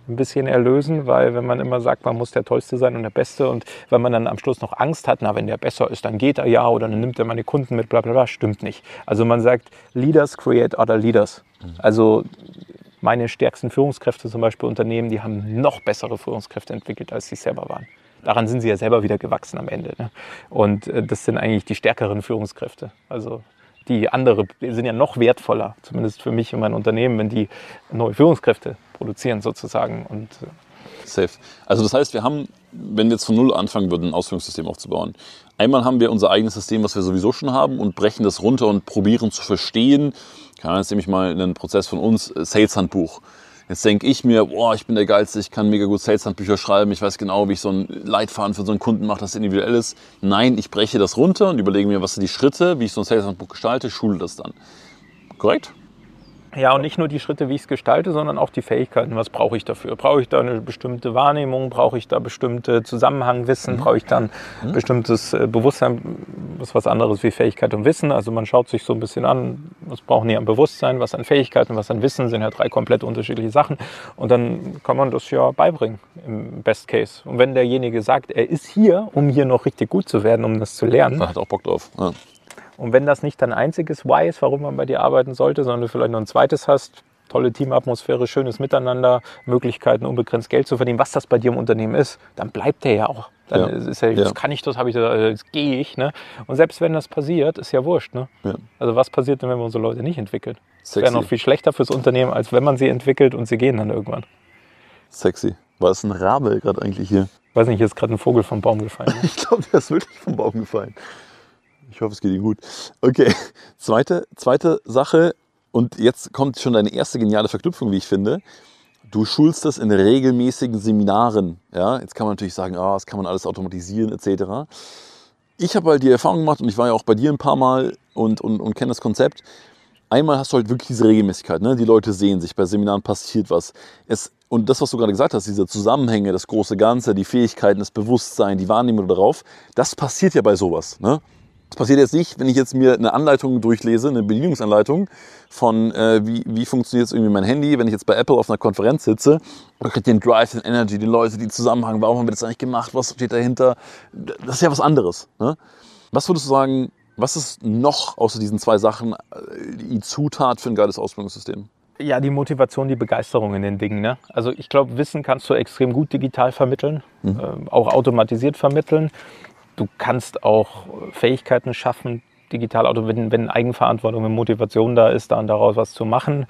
ein bisschen erlösen, weil wenn man immer sagt, man muss der Tollste sein und der Beste und wenn man dann am Schluss noch Angst hat, na, wenn der besser ist, dann geht er ja oder dann nimmt er meine Kunden mit, bla bla bla, stimmt nicht. Also man sagt, Leaders create other Leaders. Mhm. Also meine stärksten Führungskräfte zum Beispiel Unternehmen, die haben noch bessere Führungskräfte entwickelt, als sie selber waren. Daran sind sie ja selber wieder gewachsen am Ende. Ne? Und äh, das sind eigentlich die stärkeren Führungskräfte. Also die andere sind ja noch wertvoller, zumindest für mich und mein Unternehmen, wenn die neue Führungskräfte produzieren sozusagen. Und, äh, Safe. Also das heißt, wir haben, wenn wir jetzt von Null anfangen würden, ein Ausführungssystem aufzubauen, einmal haben wir unser eigenes System, was wir sowieso schon haben und brechen das runter und probieren zu verstehen, Ahnung, jetzt nehme ich mal einen Prozess von uns, äh, Sales-Handbuch. Jetzt denke ich mir, boah, ich bin der Geilste, ich kann mega gut Sales-Handbücher schreiben, ich weiß genau, wie ich so ein Leitfaden für so einen Kunden mache, das individuell ist. Nein, ich breche das runter und überlege mir, was sind die Schritte, wie ich so ein Sales-Handbuch gestalte, schule das dann. Korrekt? Ja, und nicht nur die Schritte, wie ich es gestalte, sondern auch die Fähigkeiten. Was brauche ich dafür? Brauche ich da eine bestimmte Wahrnehmung? Brauche ich da bestimmte Zusammenhangwissen? Brauche ich dann Mhm. bestimmtes äh, Bewusstsein? Das ist was anderes wie Fähigkeit und Wissen. Also man schaut sich so ein bisschen an, was brauchen die an Bewusstsein, was an Fähigkeiten, was an Wissen, sind ja drei komplett unterschiedliche Sachen. Und dann kann man das ja beibringen im Best Case. Und wenn derjenige sagt, er ist hier, um hier noch richtig gut zu werden, um das zu lernen, Man hat auch Bock drauf. Ja. Und wenn das nicht dein einziges Why ist, warum man bei dir arbeiten sollte, sondern du vielleicht noch ein zweites hast, tolle Teamatmosphäre, schönes Miteinander, Möglichkeiten, unbegrenzt Geld zu verdienen, was das bei dir im Unternehmen ist, dann bleibt der ja auch. Dann Ja. ist Ja. das kann ich, das habe ich, äh, das gehe ich. Ne? Und selbst wenn das passiert, ist ja wurscht. Ne? Ja. Also was passiert denn, wenn wir unsere Leute nicht entwickeln? Das Sexy. wäre noch viel schlechter fürs Unternehmen, als wenn man sie entwickelt und sie gehen dann irgendwann. Sexy. War es ein Rabe gerade eigentlich hier? Weiß nicht, hier ist gerade ein Vogel vom Baum gefallen. Ne? Ich glaube, der ist wirklich vom Baum gefallen. Ich hoffe, es geht ihm gut. Okay, zweite, zweite Sache. Und jetzt kommt schon deine erste geniale Verknüpfung, wie ich finde. Du schulst das in regelmäßigen Seminaren. Ja, jetzt kann man natürlich sagen, ah, das kann man alles automatisieren etc. Ich habe halt die Erfahrung gemacht und ich war ja auch bei dir ein paar Mal und, und, und kenne das Konzept. Einmal hast du halt wirklich diese Regelmäßigkeit. Ne? Die Leute sehen sich, bei Seminaren passiert was. Es, und das, was du gerade gesagt hast, diese Zusammenhänge, das große Ganze, die Fähigkeiten, das Bewusstsein, die Wahrnehmung darauf, das passiert ja bei sowas. Ne? Das passiert jetzt nicht, wenn ich jetzt mir eine Anleitung durchlese, eine Bedienungsanleitung von, äh, wie, wie funktioniert jetzt irgendwie mein Handy, wenn ich jetzt bei Apple auf einer Konferenz sitze, man kriegt den Drive, den Energy, die Leute, die Zusammenhang, warum haben wir das eigentlich gemacht, was steht dahinter, das ist ja was anderes. Ne? Was würdest du sagen, was ist noch außer diesen zwei Sachen äh, die Zutat für ein geiles Ausbildungssystem? Ja, die Motivation, die Begeisterung in den Dingen. Ne? Also ich glaube, Wissen kannst du extrem gut digital vermitteln, ähm, auch automatisiert vermitteln. Du kannst auch Fähigkeiten schaffen, digital, auto, wenn, wenn Eigenverantwortung und Motivation da ist, dann daraus was zu machen.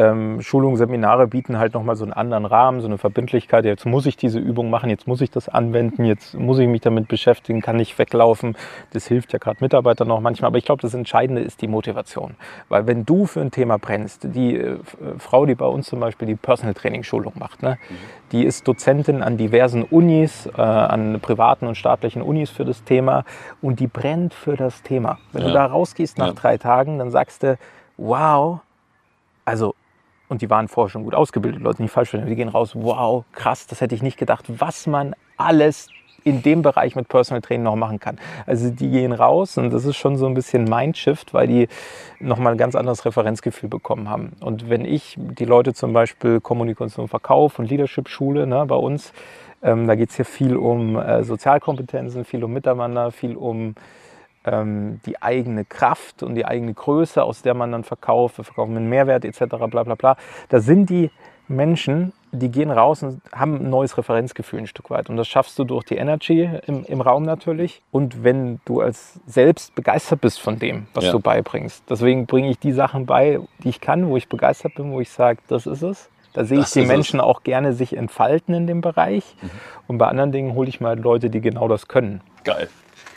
Ähm, Schulungen, Seminare bieten halt nochmal so einen anderen Rahmen, so eine Verbindlichkeit. Jetzt muss ich diese Übung machen, jetzt muss ich das anwenden, jetzt muss ich mich damit beschäftigen, kann nicht weglaufen. Das hilft ja gerade Mitarbeitern noch manchmal. Aber ich glaube, das Entscheidende ist die Motivation. Weil wenn du für ein Thema brennst, die äh, Frau, die bei uns zum Beispiel die Personal Training Schulung macht, ne, die ist Dozentin an diversen Unis, äh, an privaten und staatlichen Unis für das Thema und die brennt für das Thema. Wenn Ja. du da rausgehst nach Ja. drei Tagen, dann sagst du, wow, also, und die waren vorher schon gut ausgebildet, Leute, nicht falsch verstehen, die gehen raus, wow, krass, das hätte ich nicht gedacht, was man alles in dem Bereich mit Personal Training noch machen kann. Also die gehen raus und das ist schon so ein bisschen Mindshift, weil die nochmal ein ganz anderes Referenzgefühl bekommen haben. Und wenn ich die Leute zum Beispiel Kommunikation, Verkauf und Leadership schule ne, bei uns, ähm, da geht es hier viel um äh, Sozialkompetenzen, viel um Miteinander, viel um ähm, die eigene Kraft und die eigene Größe, aus der man dann verkauft, wir verkaufen einen Mehrwert etc. bla bla bla. Da sind die Menschen, die gehen raus und haben ein neues Referenzgefühl ein Stück weit. Und das schaffst du durch die Energy im, im Raum natürlich. Und wenn du als selbst begeistert bist von dem, was Ja. du beibringst. Deswegen bringe ich die Sachen bei, die ich kann, wo ich begeistert bin, wo ich sage, das ist es. Da sehe ich Das die ist es. Mhm. Menschen auch gerne sich entfalten in dem Bereich. Und bei anderen Dingen hole ich mal Leute, die genau das können. Geil.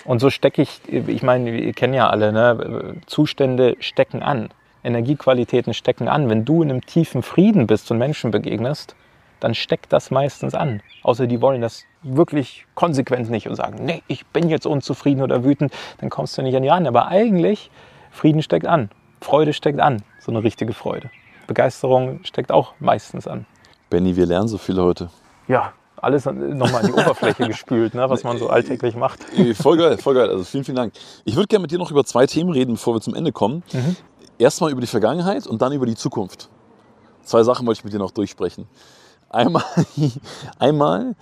Und so stecke ich, ich meine, ihr kennt ja alle, ne? Zustände stecken an, Energiequalitäten stecken an. Wenn du in einem tiefen Frieden bist und Menschen begegnest, dann steckt das meistens an. Außer die wollen das wirklich konsequent nicht und sagen, nee, ich bin jetzt unzufrieden oder wütend, dann kommst du nicht an die ran. Aber eigentlich, Frieden steckt an, Freude steckt an, so eine richtige Freude. Begeisterung steckt auch meistens an. Benny, wir lernen so viel heute. Ja, alles nochmal an die Oberfläche gespült, ne, was man so alltäglich macht. Voll geil, voll geil. Also vielen, vielen Dank. Ich würde gerne mit dir noch über zwei Themen reden, bevor wir zum Ende kommen. Erstmal über die Vergangenheit und dann über die Zukunft. Zwei Sachen wollte ich mit dir noch durchsprechen. Einmal, einmal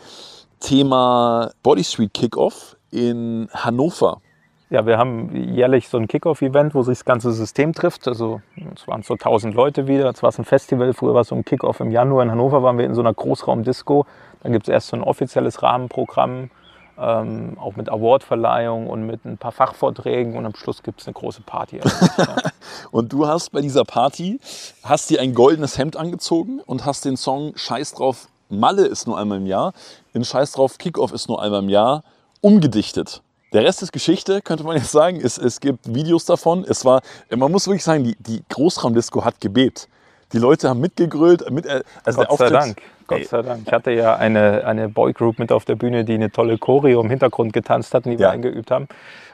Thema Body Street Kickoff in Hannover. Ja, wir haben jährlich so ein Kickoff-Event, wo sich das ganze System trifft. Also es waren so 1000 Leute wieder. Es war ein Festival. Früher war es so ein Kickoff im Januar. In Hannover waren wir in so einer Großraumdisco. Dann gibt es erst so ein offizielles Rahmenprogramm, ähm, auch mit Awardverleihung und mit ein paar Fachvorträgen. Und am Schluss gibt es eine große Party. ja. Und du hast bei dieser Party, hast dir ein goldenes Hemd angezogen und hast den Song Scheiß drauf, Malle ist nur einmal im Jahr, in Scheiß drauf, Kickoff ist nur einmal im Jahr, umgedichtet. Der Rest ist Geschichte, könnte man jetzt sagen. Es, es gibt Videos davon. Es war, man muss wirklich sagen, die, die Großraumdisco hat gebebt. Die Leute haben mitgegrölt. Mit, äh, also Gott sei Dank. Gott sei Dank. Ich hatte ja eine, eine Boygroup mit auf der Bühne, die eine tolle Choreo im Hintergrund getanzt hat, die wir Ja. eingeübt haben.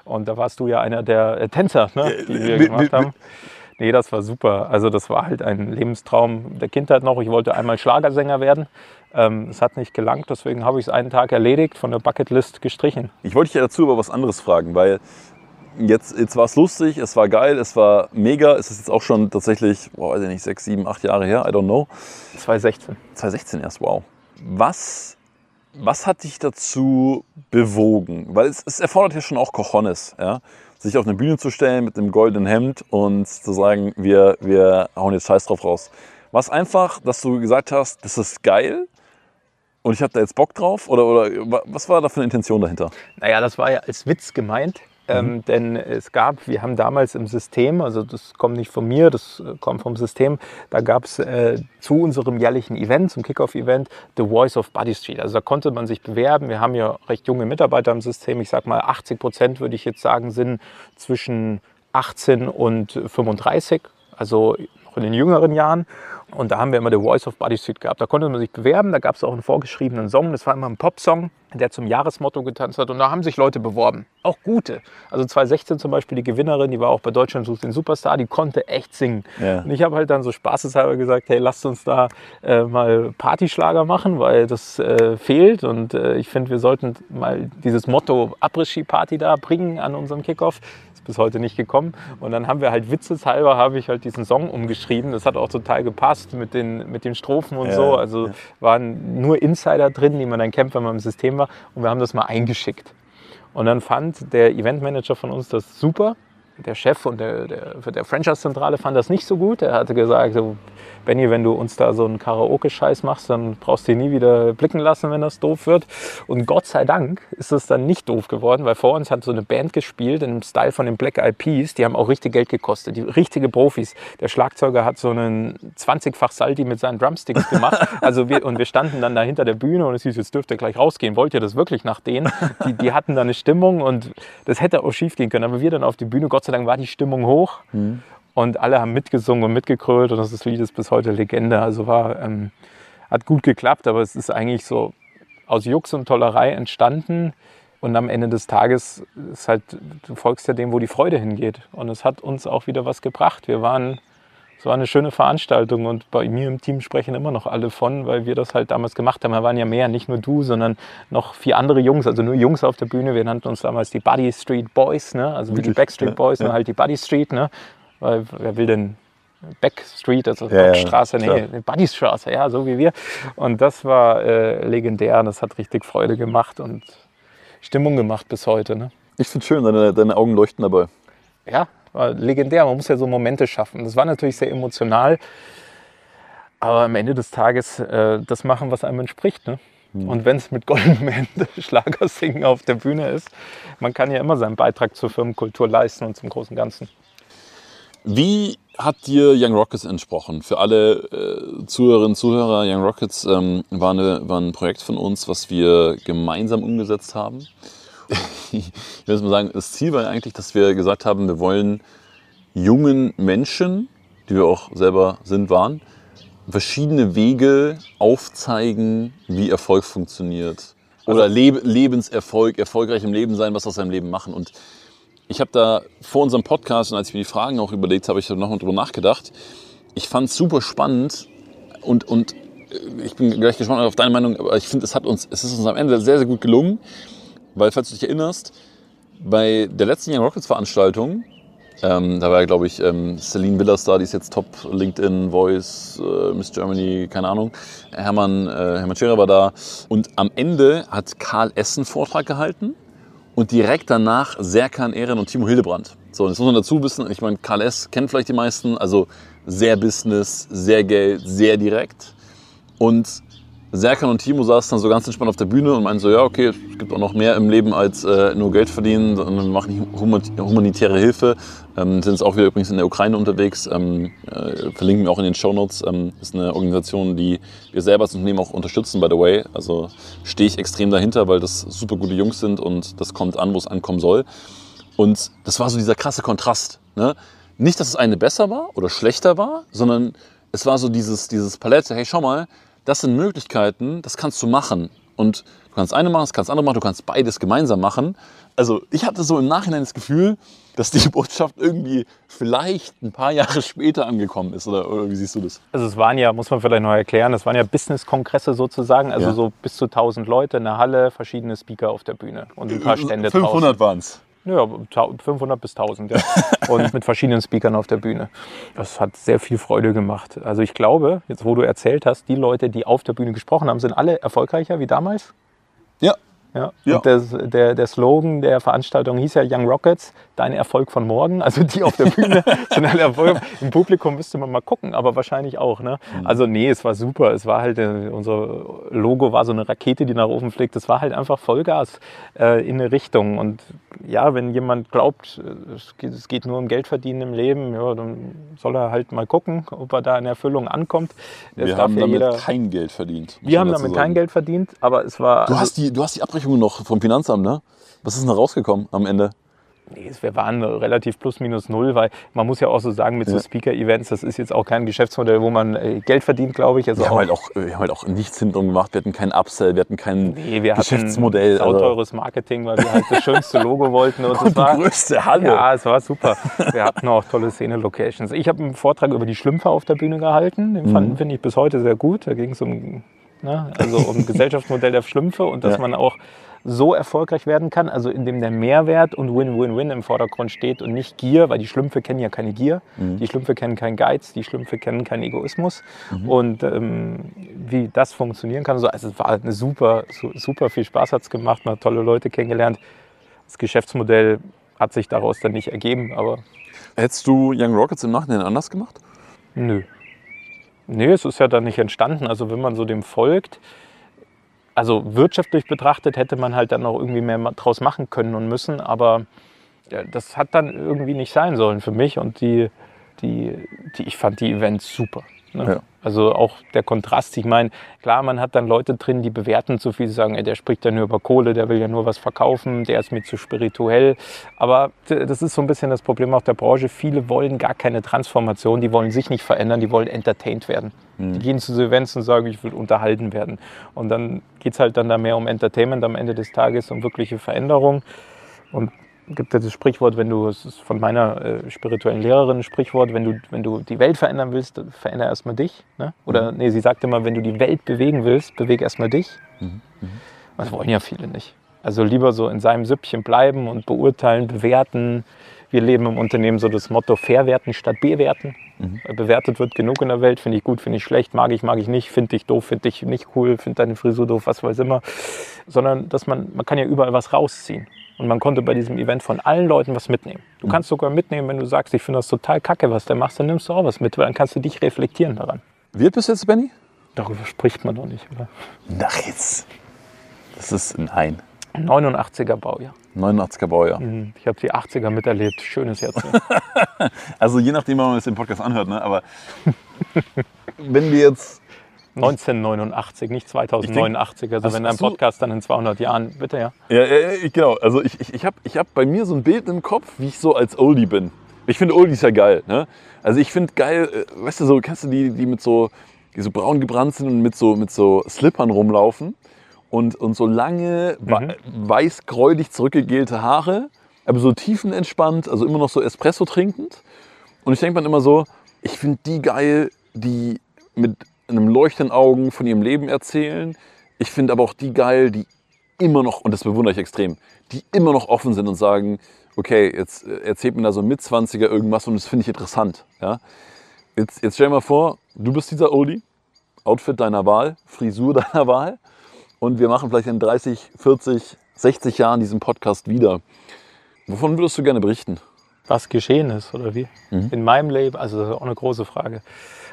Und da warst du ja einer der äh, Tänzer, ne, die wir mit- gemacht mit- haben. Nee, das war super. Also das war halt ein Lebenstraum der Kindheit noch. Ich wollte einmal Schlagersänger werden. Ähm, es hat nicht gelangt, deswegen habe ich es einen Tag erledigt, von der Bucketlist gestrichen. Ich wollte dich ja dazu aber was anderes fragen, weil jetzt, jetzt war es lustig, es war geil, es war mega. Es ist jetzt auch schon tatsächlich, boah, weiß ich nicht, sechs, sieben, acht Jahre her, I don't know. 2016. 2016 erst, wow. Was, was hat dich dazu bewogen? Weil es, es erfordert ja schon auch Cojones, ja? sich auf eine Bühne zu stellen mit einem goldenen Hemd und zu sagen, wir, wir hauen jetzt Scheiß drauf raus. Was einfach, dass du gesagt hast, das ist geil und ich habe da jetzt Bock drauf? Oder, oder was war da für eine Intention dahinter? Naja, das war ja als Witz gemeint. Ähm, mhm. denn es gab, wir haben damals im System, also das kommt nicht von mir, das äh, kommt vom System, da gab es äh, zu unserem jährlichen Event, zum Kickoff-Event, The Voice of Buddy Street. Also da konnte man sich bewerben. Wir haben ja recht junge Mitarbeiter im System. Ich sag mal, 80 Prozent würde ich jetzt sagen, sind zwischen 18 und 35, also in den jüngeren Jahren. Und da haben wir immer The Voice of Body Street gehabt. Da konnte man sich bewerben, da gab es auch einen vorgeschriebenen Song. Das war immer ein Popsong, der zum Jahresmotto getanzt hat. Und da haben sich Leute beworben. Auch gute. Also 2016 zum Beispiel die Gewinnerin, die war auch bei Deutschland sucht den Superstar, die konnte echt singen. Ja. Und ich habe halt dann so spaßeshalber gesagt, hey, lasst uns da äh, mal Partyschlager machen, weil das äh, fehlt. Und äh, ich finde, wir sollten mal dieses Motto Après-Ski-Party da bringen an unserem Kickoff bis heute nicht gekommen. Und dann haben wir halt witzeshalber, habe ich halt diesen Song umgeschrieben. Das hat auch total gepasst mit den, mit den Strophen und ja, so. Also ja. waren nur Insider drin, die man dann kennt, wenn man im System war. Und wir haben das mal eingeschickt. Und dann fand der Eventmanager von uns das super. Der Chef und der, der, der Franchise-Zentrale fand das nicht so gut. Er hatte gesagt, Benny, wenn du uns da so einen Karaoke-Scheiß machst, dann brauchst du nie wieder blicken lassen, wenn das doof wird. Und Gott sei Dank ist es dann nicht doof geworden, weil vor uns hat so eine Band gespielt im Style von den Black Eyed Peas. Die haben auch richtig Geld gekostet, die richtige Profis. Der Schlagzeuger hat so einen 20-fach Salti mit seinen Drumsticks gemacht. Also wir, und wir standen dann da hinter der Bühne und es hieß, jetzt dürft ihr gleich rausgehen. Wollt ihr das wirklich nach denen? Die, die hatten da eine Stimmung und das hätte auch schief gehen können. Aber wir dann auf die Bühne, Gott sei Dank war die Stimmung hoch. Mhm. Und alle haben mitgesungen und mitgekrölt und das Lied ist bis heute Legende. Also war, ähm, hat gut geklappt, aber es ist eigentlich so aus Jux und Tollerei entstanden. Und am Ende des Tages ist halt, du folgst ja dem, wo die Freude hingeht. Und es hat uns auch wieder was gebracht. Wir waren, es war eine schöne Veranstaltung und bei mir im Team sprechen immer noch alle von, weil wir das halt damals gemacht haben. Wir waren ja mehr, nicht nur du, sondern noch vier andere Jungs, also nur Jungs auf der Bühne. Wir nannten uns damals die Buddy Street Boys, ne? also wie die Backstreet Boys, ja, nur halt die Buddy Street. Ne? Weil wer will denn Backstreet, also ja, Backstraße, ja, nee, Buddystraße, ja, so wie wir. Und das war äh, legendär und das hat richtig Freude gemacht und Stimmung gemacht bis heute. Ne? Ich finde es schön, deine, deine Augen leuchten dabei. Ja, war legendär. Man muss ja so Momente schaffen. Das war natürlich sehr emotional, aber am Ende des Tages äh, das machen, was einem entspricht. Ne? Hm. Und wenn es mit goldenem Ende Schlagersingen auf der Bühne ist, man kann ja immer seinen Beitrag zur Firmenkultur leisten und zum großen Ganzen. Wie hat dir Young Rockets entsprochen? Für alle äh, Zuhörerinnen und Zuhörer, Young Rockets ähm, war, eine, war ein Projekt von uns, was wir gemeinsam umgesetzt haben. Ich will mal sagen, das Ziel war eigentlich, dass wir gesagt haben, wir wollen jungen Menschen, die wir auch selber sind, waren, verschiedene Wege aufzeigen, wie Erfolg funktioniert. Oder also, Leb Lebenserfolg, erfolgreich im Leben sein, was aus seinem Leben machen. Und ich habe da vor unserem Podcast und als ich mir die Fragen auch überlegt habe, ich da nochmal drüber nachgedacht. Ich fand es super spannend und, und äh, ich bin gleich gespannt auf deine Meinung, aber ich finde, es, es ist uns am Ende sehr, sehr gut gelungen, weil, falls du dich erinnerst, bei der letzten Young Rockets Veranstaltung, ähm, da war ja, glaube ich, ähm, Celine Willers da, die ist jetzt Top LinkedIn, Voice, äh, Miss Germany, keine Ahnung. Hermann, äh, Hermann Scherer war da. Und am Ende hat Karl Essen Vortrag gehalten und direkt danach Serkan Ehren und Timo Hildebrand. So, jetzt muss man dazu wissen, ich meine, KLS kennt vielleicht die meisten, also sehr Business, sehr Geld, sehr direkt. Und Serkan und Timo saßen dann so ganz entspannt auf der Bühne und meinten so, ja, okay, es gibt auch noch mehr im Leben als äh, nur Geld verdienen, sondern wir machen humanitäre Hilfe. Ähm, sind jetzt auch wieder übrigens in der Ukraine unterwegs, ähm, äh, verlinken wir auch in den Show Notes. Ähm, ist eine Organisation, die wir selber als Unternehmen auch unterstützen, by the way. Also stehe ich extrem dahinter, weil das super gute Jungs sind und das kommt an, wo es ankommen soll. Und das war so dieser krasse Kontrast. Ne? Nicht, dass das eine besser war oder schlechter war, sondern es war so dieses, dieses Palette, hey, schau mal, das sind Möglichkeiten, das kannst du machen. und du kannst eine machen, das kannst andere machen, du kannst beides gemeinsam machen. Also ich hatte so im Nachhinein das Gefühl, dass die Botschaft irgendwie vielleicht ein paar Jahre später angekommen ist. Oder, oder wie siehst du das? Also es waren ja, muss man vielleicht noch erklären, es waren ja Business-Kongresse sozusagen, also Ja. so bis zu 1000 Leute in der Halle, verschiedene Speaker auf der Bühne und ein paar Stände 500 waren es. Ja, tau- 500 bis 1000, ja. Und mit verschiedenen Speakern auf der Bühne. Das hat sehr viel Freude gemacht. Also ich glaube, jetzt wo du erzählt hast, die Leute, die auf der Bühne gesprochen haben, sind alle erfolgreicher wie damals. Ja, Ja. Ja. Und der, der, der Slogan der Veranstaltung hieß ja Young Rockets, dein Erfolg von morgen. Also die auf der Bühne sind alle Erfolg. Im Publikum müsste man mal gucken, aber wahrscheinlich auch. Ne? Also nee, es war super. Es war halt, äh, unser Logo war so eine Rakete, die nach oben fliegt. Es war halt einfach Vollgas äh, in eine Richtung. Und ja, wenn jemand glaubt, es geht, es geht nur um Geld verdienen im Leben, ja, dann soll er halt mal gucken, ob er da in Erfüllung ankommt. Es wir haben ja damit jeder- kein Geld verdient. wir haben damit sagen. kein Geld verdient, aber es war. Du hast, die, du hast die Abrechnung noch vom Finanzamt, ne? Was ist denn da rausgekommen am Ende? Nee, wir waren relativ plus minus null, weil man muss ja auch so sagen, mit so Ja. Speaker-Events, das ist jetzt auch kein Geschäftsmodell, wo man äh, Geld verdient, glaube ich. Also Wir haben, halt auch, wir haben halt auch nichts hintenrum gemacht. Wir hatten keinen Upsell, wir hatten kein nee, wir Geschäftsmodell. hatten also- sauteures Marketing, weil wir halt das schönste Logo wollten. Und, und war, die größte Halle. ja, es war super. Wir hatten auch tolle Szene-Locations. Ich habe einen Vortrag über die Schlümpfe auf der Bühne gehalten. Den Mhm. fand- finde ich bis heute sehr gut. Da ging es um, ne, also um Gesellschaftsmodell der Schlümpfe und dass Ja. man auch so erfolgreich werden kann, also indem der Mehrwert und Win-Win-Win im Vordergrund steht und nicht Gier, weil die Schlümpfe kennen ja keine Gier, Mhm. die Schlümpfe kennen keinen Geiz, die Schlümpfe kennen keinen Egoismus und ähm, wie das funktionieren kann. So, also es war eine super, su- super viel Spaß hat es gemacht, man hat tolle Leute kennengelernt. Das Geschäftsmodell hat sich daraus dann nicht ergeben, aber Hättest du Young Rockets im Nachhinein anders gemacht? Nö. Nee, es ist ja dann nicht entstanden. Also wenn man so dem folgt, also wirtschaftlich betrachtet hätte man halt dann noch irgendwie mehr draus machen können und müssen, aber das hat dann irgendwie nicht sein sollen für mich und die, die, die ich fand die Events super. Ne? Ja. Also auch der Kontrast, ich meine, klar, man hat dann Leute drin, die bewerten zu viel, sagen, ey, der spricht ja nur über Kohle, der will ja nur was verkaufen, der ist mir zu spirituell. Aber das ist so ein bisschen das Problem auch der Branche. Viele wollen gar keine Transformation, die wollen sich nicht verändern, die wollen entertained werden. Die gehen zu so Events und sagen, ich will unterhalten werden. Und dann geht es halt dann da mehr um Entertainment am Ende des Tages, um wirkliche Veränderung. Und gibt ja das Sprichwort, wenn du, es ist von meiner äh, spirituellen Lehrerin ein Sprichwort, wenn du, wenn du die Welt verändern willst, dann veränder erstmal dich. Ne? Oder nee, sie sagt immer, wenn du die Welt bewegen willst, beweg erstmal dich. Das wollen ja viele nicht. Also lieber so in seinem Süppchen bleiben und beurteilen, bewerten. Wir leben im Unternehmen so das Motto verwerten statt bewerten. Weil Bewertet wird genug in der Welt, finde ich gut, finde ich schlecht, mag ich, mag ich nicht, finde ich doof, finde ich nicht cool, finde deine Frisur doof, was weiß immer. Sondern dass man, man kann ja überall was rausziehen. Und man konnte bei diesem Event von allen Leuten was mitnehmen. Du kannst sogar mitnehmen, wenn du sagst, ich finde das total kacke, was der macht, dann nimmst du auch was mit, weil dann kannst du dich reflektieren daran. Bist du jetzt, Benny? Darüber spricht man doch nicht, oder? Ach jetzt. Das ist nein. 89er Baujahr. 89er Baujahr. Mhm. Ich habe die 80er miterlebt. Schönes Jahrzehnt. Also je nachdem, wann man das im Podcast anhört, ne? aber wenn wir jetzt 1989, nicht 2089. Also Hast- wenn dein Podcast dann in 200 Jahren, bitte ja. Ja, ja, ja, genau. Also ich, ich, ich habe ich hab bei mir so ein Bild im Kopf, wie ich so als Oldie bin. Ich finde Oldies ja geil. Ne? Also ich finde geil, äh, weißt du, so, kennst du die, die mit so, die so braun gebrannt sind und mit so, mit so Slippern rumlaufen und, und so lange, Mhm. weiß gräulich zurückgegelte Haare, aber so tiefenentspannt, also immer noch so Espresso trinkend. Und ich denke mir immer so, ich finde die geil, die mit einem leuchtenden Augen von ihrem Leben erzählen. Ich finde aber auch die geil, die immer noch, und das bewundere ich extrem, die immer noch offen sind und sagen, okay, jetzt äh, erzählt mir da so ein Mitzwanziger irgendwas und das finde ich interessant. Ja? Jetzt, jetzt stell dir mal vor, du bist dieser Oldie, Outfit deiner Wahl, Frisur deiner Wahl und wir machen vielleicht in 30, 40, 60 Jahren diesen Podcast wieder. Wovon würdest du gerne berichten? Was geschehen ist oder wie? Mhm. In meinem Leben, also das ist auch eine große Frage.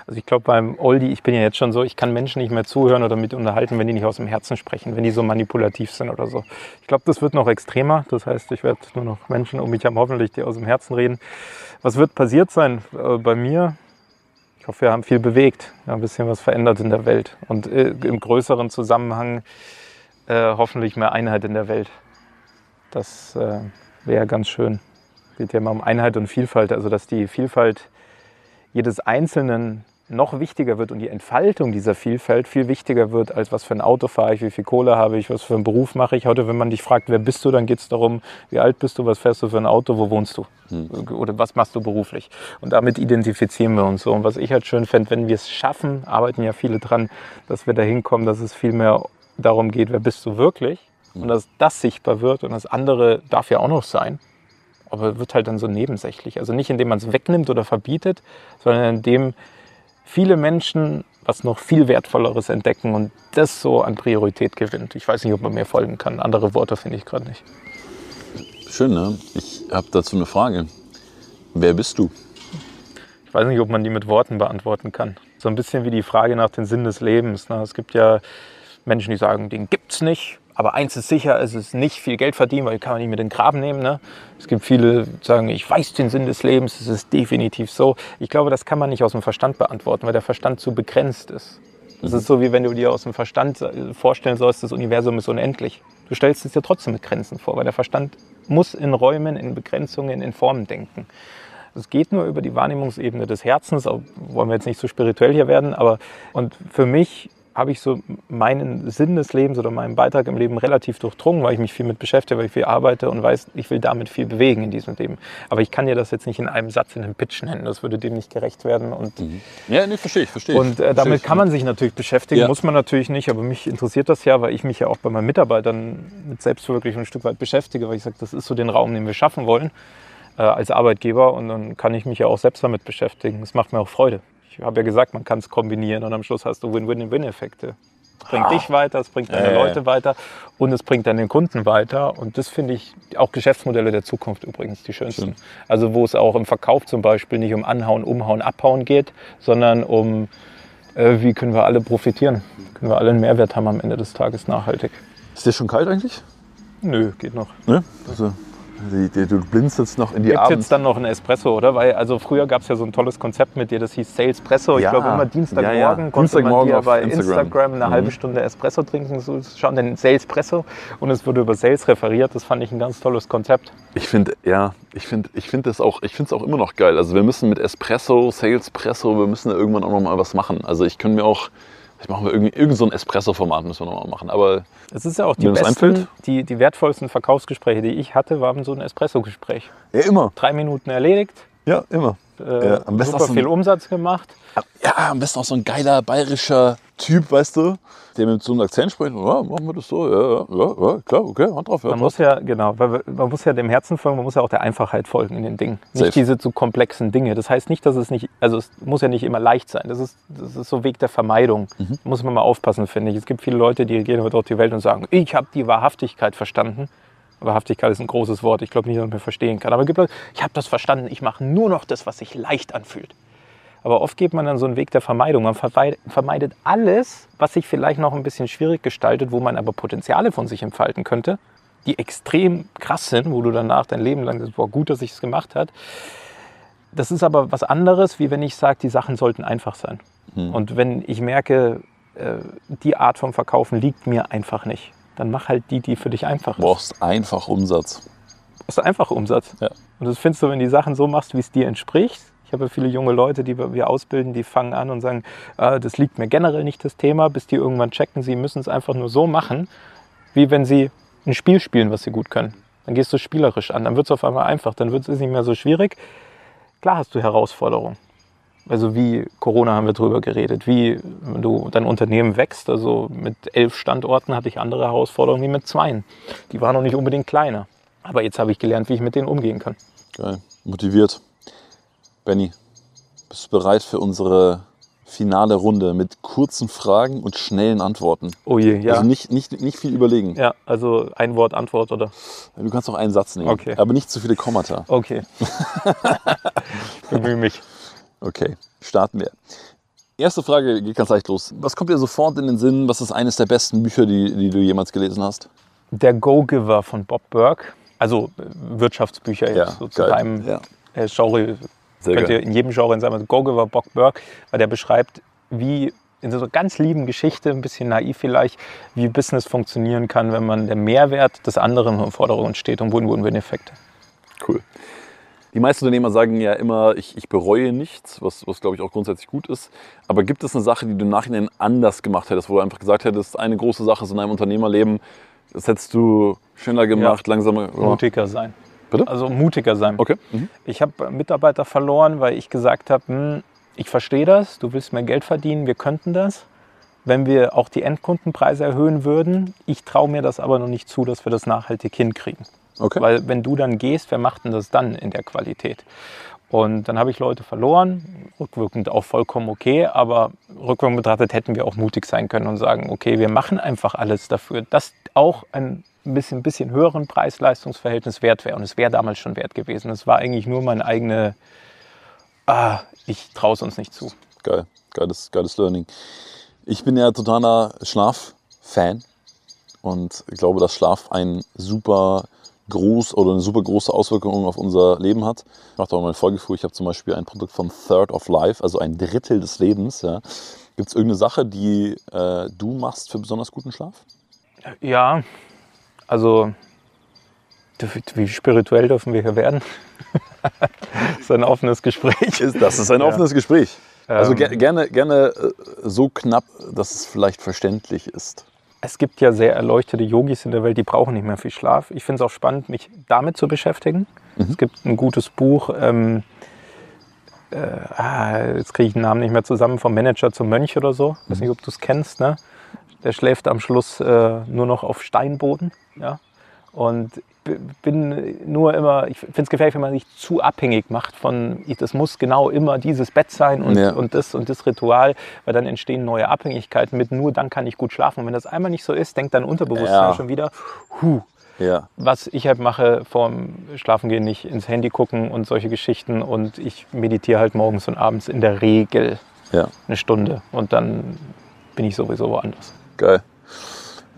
Also ich glaube beim Oldie, ich bin ja jetzt schon so, ich kann Menschen nicht mehr zuhören oder mit unterhalten, wenn die nicht aus dem Herzen sprechen, wenn die so manipulativ sind oder so. Ich glaube, das wird noch extremer. Das heißt, ich werde nur noch Menschen um mich haben, hoffentlich, die aus dem Herzen reden. Was wird passiert sein äh, bei mir? Ich hoffe, wir haben viel bewegt, ein bisschen was verändert in der Welt und äh, im größeren Zusammenhang äh, hoffentlich mehr Einheit in der Welt. Das äh, wäre ganz schön. Es geht ja immer um Einheit und Vielfalt, also dass die Vielfalt jedes Einzelnen noch wichtiger wird und die Entfaltung dieser Vielfalt viel wichtiger wird, als was für ein Auto fahre ich, wie viel Kohle habe ich, was für einen Beruf mache ich. Heute, wenn man dich fragt, wer bist du, dann geht es darum, wie alt bist du, was fährst du für ein Auto, wo wohnst du hm. oder was machst du beruflich. Und damit identifizieren wir uns so. Und was ich halt schön fände, wenn wir es schaffen, arbeiten ja viele dran, dass wir dahin kommen, dass es viel mehr darum geht, wer bist du wirklich hm. und dass das sichtbar wird und das andere darf ja auch noch sein aber wird halt dann so nebensächlich. Also nicht indem man es wegnimmt oder verbietet, sondern indem viele Menschen was noch viel Wertvolleres entdecken und das so an Priorität gewinnt. Ich weiß nicht, ob man mir folgen kann. Andere Worte finde ich gerade nicht. Schön, ne? Ich habe dazu eine Frage. Wer bist du? Ich weiß nicht, ob man die mit Worten beantworten kann. So ein bisschen wie die Frage nach dem Sinn des Lebens. Ne? Es gibt ja Menschen, die sagen, den gibt es nicht. Aber eins ist sicher, es ist nicht viel Geld verdienen, weil kann man nicht mit den Graben nehmen. Ne? Es gibt viele, die sagen, ich weiß den Sinn des Lebens, es ist definitiv so. Ich glaube, das kann man nicht aus dem Verstand beantworten, weil der Verstand zu begrenzt ist. Das ist so, wie wenn du dir aus dem Verstand äh, vorstellen sollst, das Universum ist unendlich. Du stellst es dir trotzdem mit Grenzen vor, weil der Verstand muss in Räumen, in Begrenzungen, in Formen denken. Es geht nur über die Wahrnehmungsebene des Herzens, wollen wir jetzt nicht so spirituell hier werden, aber und für mich habe ich so meinen Sinn des Lebens oder meinen Beitrag im Leben relativ durchdrungen, weil ich mich viel mit beschäftige, weil ich viel arbeite und weiß, ich will damit viel bewegen in diesem Leben. Aber ich kann dir das jetzt nicht in einem Satz in einem Pitch nennen, das würde dem nicht gerecht werden. Und mhm. Ja, nee, verstehe ich, verstehe Und äh, damit kann man sich natürlich beschäftigen, ja. muss man natürlich nicht, aber mich interessiert das ja, weil ich mich ja auch bei meinen Mitarbeitern mit Selbstverwirklichung ein Stück weit beschäftige, weil ich sage, das ist so den Raum, den wir schaffen wollen äh, als Arbeitgeber und dann kann ich mich ja auch selbst damit beschäftigen. Das macht mir auch Freude. Ich habe ja gesagt, man kann es kombinieren und am Schluss hast du Win-Win-Win-Effekte. Es bringt ah. dich weiter, es bringt deine äh. Leute weiter und es bringt deine Kunden weiter. Und das finde ich auch Geschäftsmodelle der Zukunft übrigens die schönsten. Schön. Also wo es auch im Verkauf zum Beispiel nicht um Anhauen, Umhauen, Abhauen geht, sondern um, äh, wie können wir alle profitieren? Können wir alle einen Mehrwert haben am Ende des Tages nachhaltig. Ist dir schon kalt eigentlich? Nö, geht noch. Ne? Also du blinzelst noch in die Gibt jetzt dann noch ein Espresso, oder? Weil also früher gab es ja so ein tolles Konzept mit dir, das hieß Salespresso. Ich glaube immer Dienstagmorgen ja, ja. konnte man dir bei Instagram, Instagram eine mhm. halbe Stunde Espresso trinken, so schauen den Salespresso und es wurde über Sales referiert. Das fand ich ein ganz tolles Konzept. Ich finde, ja, ich finde ich find das auch, ich finde es auch immer noch geil. Also wir müssen mit Espresso, Salespresso, wir müssen da irgendwann auch noch mal was machen. Also ich könnte mir auch Vielleicht machen wir irgendwie irgend so ein Espresso-Format, müssen wir nochmal machen. Aber es ist ja auch die besten, die, die wertvollsten Verkaufsgespräche, die ich hatte, waren so ein Espresso-Gespräch. Ja, immer. Drei Minuten erledigt. Ja, immer. Äh, ja, am besten super viel Umsatz gemacht. Ja, am besten auch so ein geiler bayerischer Typ, weißt du, der mit so einem Akzent spricht. Ja, machen wir das so. Ja, ja, ja klar, okay, Hand drauf. Ja, man muss ja, genau, man muss ja dem Herzen folgen, man muss ja auch der Einfachheit folgen in den Dingen. Safe. Nicht diese zu komplexen Dinge. Das heißt nicht, dass es nicht, also es muss ja nicht immer leicht sein. Das ist, das ist so Weg der Vermeidung. Mhm. Muss man mal aufpassen, finde ich. Es gibt viele Leute, die gehen heute durch die Welt und sagen, ich habe die Wahrhaftigkeit verstanden. Wahrhaftigkeit ist ein großes Wort. Ich glaube nicht, dass man verstehen kann. Aber es gibt Leute, ich habe das verstanden. Ich mache nur noch das, was sich leicht anfühlt. Aber oft geht man dann so einen Weg der Vermeidung. Man vermeidet alles, was sich vielleicht noch ein bisschen schwierig gestaltet, wo man aber Potenziale von sich entfalten könnte, die extrem krass sind, wo du danach dein Leben lang sagst, boah, gut, dass ich es gemacht habe. Das ist aber was anderes, wie wenn ich sage, die Sachen sollten einfach sein. Hm. Und wenn ich merke, äh, die Art vom Verkaufen liegt mir einfach nicht, dann mach halt die, die für dich einfach ist. Du brauchst einfach Umsatz. Du brauchst einfach Umsatz. Ja. Und das findest du, wenn die Sachen so machst, wie es dir entspricht, habe viele junge Leute, die wir ausbilden, die fangen an und sagen, äh, das liegt mir generell nicht das Thema, bis die irgendwann checken, sie müssen es einfach nur so machen, wie wenn sie ein Spiel spielen, was sie gut können. Dann gehst du spielerisch an, dann wird es auf einmal einfach, dann wird es nicht mehr so schwierig. Klar hast du Herausforderungen. Also wie Corona haben wir drüber geredet, wie du dein Unternehmen wächst. Also mit elf Standorten hatte ich andere Herausforderungen wie mit zweien. Die waren noch nicht unbedingt kleiner. Aber jetzt habe ich gelernt, wie ich mit denen umgehen kann. Geil, motiviert. Benny, bist du bereit für unsere finale Runde mit kurzen Fragen und schnellen Antworten? Oh je, ja. Also nicht, nicht, nicht viel überlegen. Ja, also ein Wort Antwort, oder? Du kannst auch einen Satz nehmen, okay. aber nicht zu viele Kommata. Okay. ich bemühe mich. Okay, starten wir. Erste Frage geht ganz leicht los. Was kommt dir sofort in den Sinn? Was ist eines der besten Bücher, die, die du jemals gelesen hast? Der Go-Giver von Bob Burke. Also äh, Wirtschaftsbücher jetzt ja, so zu deinem ja. Äh, Genre sehr Könnt ihr in jedem Genre sagen, Go-Giver, Bock, Burke, weil der beschreibt, wie in so einer ganz lieben Geschichte, ein bisschen naiv vielleicht, wie Business funktionieren kann, wenn man der Mehrwert des anderen im Vordergrund steht und Win-Win-Win-Effekte. Cool. die meisten Unternehmer sagen ja immer, ich, ich bereue nichts, was, was glaube ich auch grundsätzlich gut ist. Aber gibt es eine Sache, die du im Nachhinein anders gemacht hättest, wo du einfach gesagt hättest, eine große Sache ist in deinem Unternehmerleben, das hättest du schneller gemacht, langsamer gemacht? Mutiger sein. Bitte? Also mutiger sein. Okay. Mhm. Ich habe Mitarbeiter verloren, weil ich gesagt habe, hm, ich verstehe das, du willst mehr Geld verdienen, wir könnten das. Wenn wir auch die Endkundenpreise erhöhen würden, ich traue mir das aber noch nicht zu, dass wir das nachhaltig hinkriegen. Okay. Weil wenn du dann gehst, wer macht denn das dann in der Qualität? Und dann habe ich Leute verloren, rückwirkend auch vollkommen okay, aber rückwirkend betrachtet hätten wir auch mutig sein können und sagen, okay, wir machen einfach alles dafür, dass auch ein bisschen, bisschen höheren Preis-Leistungs-Verhältnis wert wäre. Und es wäre damals schon wert gewesen. Es war eigentlich nur meine eigene, ah, ich traue es uns nicht zu. Geil, geiles, geiles Learning. Ich bin ja totaler Schlaf-Fan und ich glaube, dass Schlaf ein super groß oder eine super große Auswirkung auf unser Leben hat. Ich mache da mal eine Folge vor. Ich habe zum Beispiel ein Produkt von Third of Life, also ein Drittel des Lebens. Ja. Gibt es irgendeine Sache, die äh, du machst für besonders guten Schlaf? Ja, also wie spirituell dürfen wir hier werden? das ist ein offenes Gespräch. Das ist ein Ja. offenes Gespräch. Also Ähm. ge gerne, gerne äh, so knapp, dass es vielleicht verständlich ist. Es gibt ja sehr erleuchtete Yogis in der Welt, die brauchen nicht mehr viel Schlaf. Ich finde es auch spannend, mich damit zu beschäftigen. Es gibt ein gutes Buch, ähm, äh, ah, jetzt kriege ich den Namen nicht mehr zusammen, vom Manager zum Mönch oder so. Ich weiß nicht, ob du es kennst. Ne? Der schläft am Schluss äh, nur noch auf Steinboden. Ja? Und bin nur immer, ich finde es gefährlich, wenn man sich zu abhängig macht von, das muss genau immer dieses Bett sein und, Ja. und das und das Ritual, weil dann entstehen neue Abhängigkeiten mit, nur dann kann ich gut schlafen. Und wenn das einmal nicht so ist, denkt dein Unterbewusstsein Ja. schon wieder, huh, Ja. was ich halt mache vorm Schlafengehen, nicht ins Handy gucken und solche Geschichten. Und ich meditiere halt morgens und abends in der Regel Ja. eine Stunde. Und dann bin ich sowieso woanders. Geil.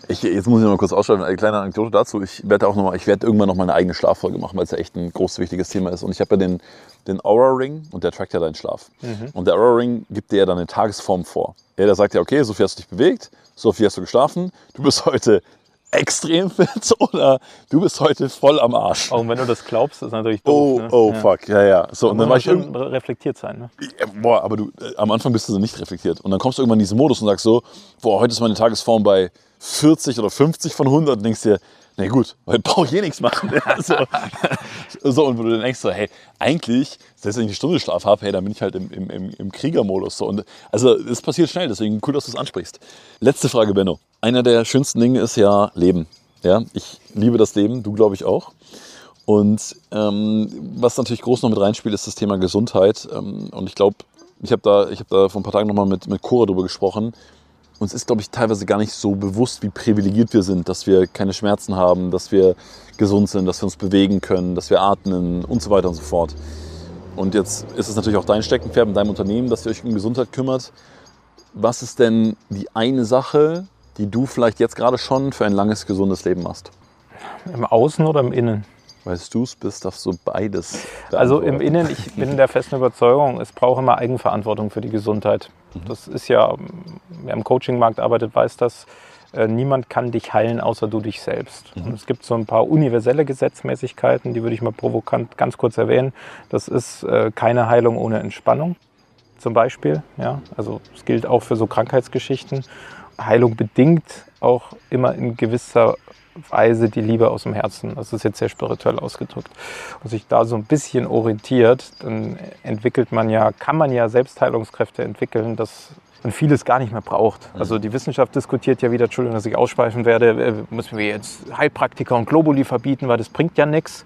Ich, jetzt muss ich mal kurz ausschreiben, eine kleine Anekdote dazu. Ich werde auch noch mal, ich werde irgendwann noch mal eine eigene Schlaffolge machen, weil es ja echt ein großes, wichtiges Thema ist. Und ich habe ja den, den Aura Ring und der trackt ja deinen Schlaf. Und der Aura Ring gibt dir ja dann eine Tagesform vor. Ja, der sagt ja, okay, so viel hast du dich bewegt, so viel hast du geschlafen, du bist heute extrem fit oder du bist heute voll am Arsch. Auch wenn du das glaubst, ist natürlich Oh, doof. ne? oh, Ja. fuck, ja, ja. So, und Da dann war ich irgendwann, reflektiert sein. Ne? Ja, Boah, aber du, äh, am Anfang bist du so nicht reflektiert. Und dann kommst du irgendwann in diesen Modus und sagst so, boah, heute ist meine Tagesform bei 40 oder 50 von 100 und denkst dir, na gut, heute brauche ich eh nichts machen. So. so, und wo du dann denkst so, hey, eigentlich, selbst wenn ich eine Stunde Schlaf habe, hey, dann bin ich halt im, im, im, im Kriegermodus. So. Und, also es passiert schnell, deswegen cool, dass du es ansprichst. Letzte Frage, Benno. Einer der schönsten Dinge ist ja Leben. Ja, ich liebe das Leben, du glaube ich auch. Und ähm, was natürlich groß noch mit reinspielt, ist das Thema Gesundheit. Ähm, und ich glaube, ich habe da, ich hab da vor ein paar Tagen nochmal mit, mit Cora drüber gesprochen. Uns ist, glaube ich, teilweise gar nicht so bewusst, wie privilegiert wir sind, dass wir keine Schmerzen haben, dass wir gesund sind, dass wir uns bewegen können, dass wir atmen und so weiter und so fort. Und jetzt ist es natürlich auch dein Steckenpferd in deinem Unternehmen, dass ihr euch um Gesundheit kümmert. Was ist denn die eine Sache, die du vielleicht jetzt gerade schon für ein langes, gesundes Leben machst? Im Außen oder im Innen? Weißt du es bist, darfst du beides. Also im. Innen, ich bin der festen Überzeugung, es braucht immer Eigenverantwortung für die Gesundheit. Das ist ja, wer im Coachingmarkt arbeitet, weiß das. Äh, Niemand kann dich heilen, außer du dich selbst. Und es gibt so ein paar universelle Gesetzmäßigkeiten, die würde ich mal provokant ganz kurz erwähnen. Das ist äh, keine Heilung ohne Entspannung, zum Beispiel. Ja? Also es gilt auch für so Krankheitsgeschichten. Heilung bedingt auch immer in gewisser Weise die Liebe aus dem Herzen. Das ist jetzt sehr spirituell ausgedrückt. Und sich da so ein bisschen orientiert, dann entwickelt man ja, kann man ja Selbstheilungskräfte entwickeln, dass man vieles gar nicht mehr braucht. Also die Wissenschaft diskutiert ja wieder, Entschuldigung, dass ich ausschweifen werde, äh, müssen wir jetzt Heilpraktiker und Globuli verbieten, weil das bringt ja nichts.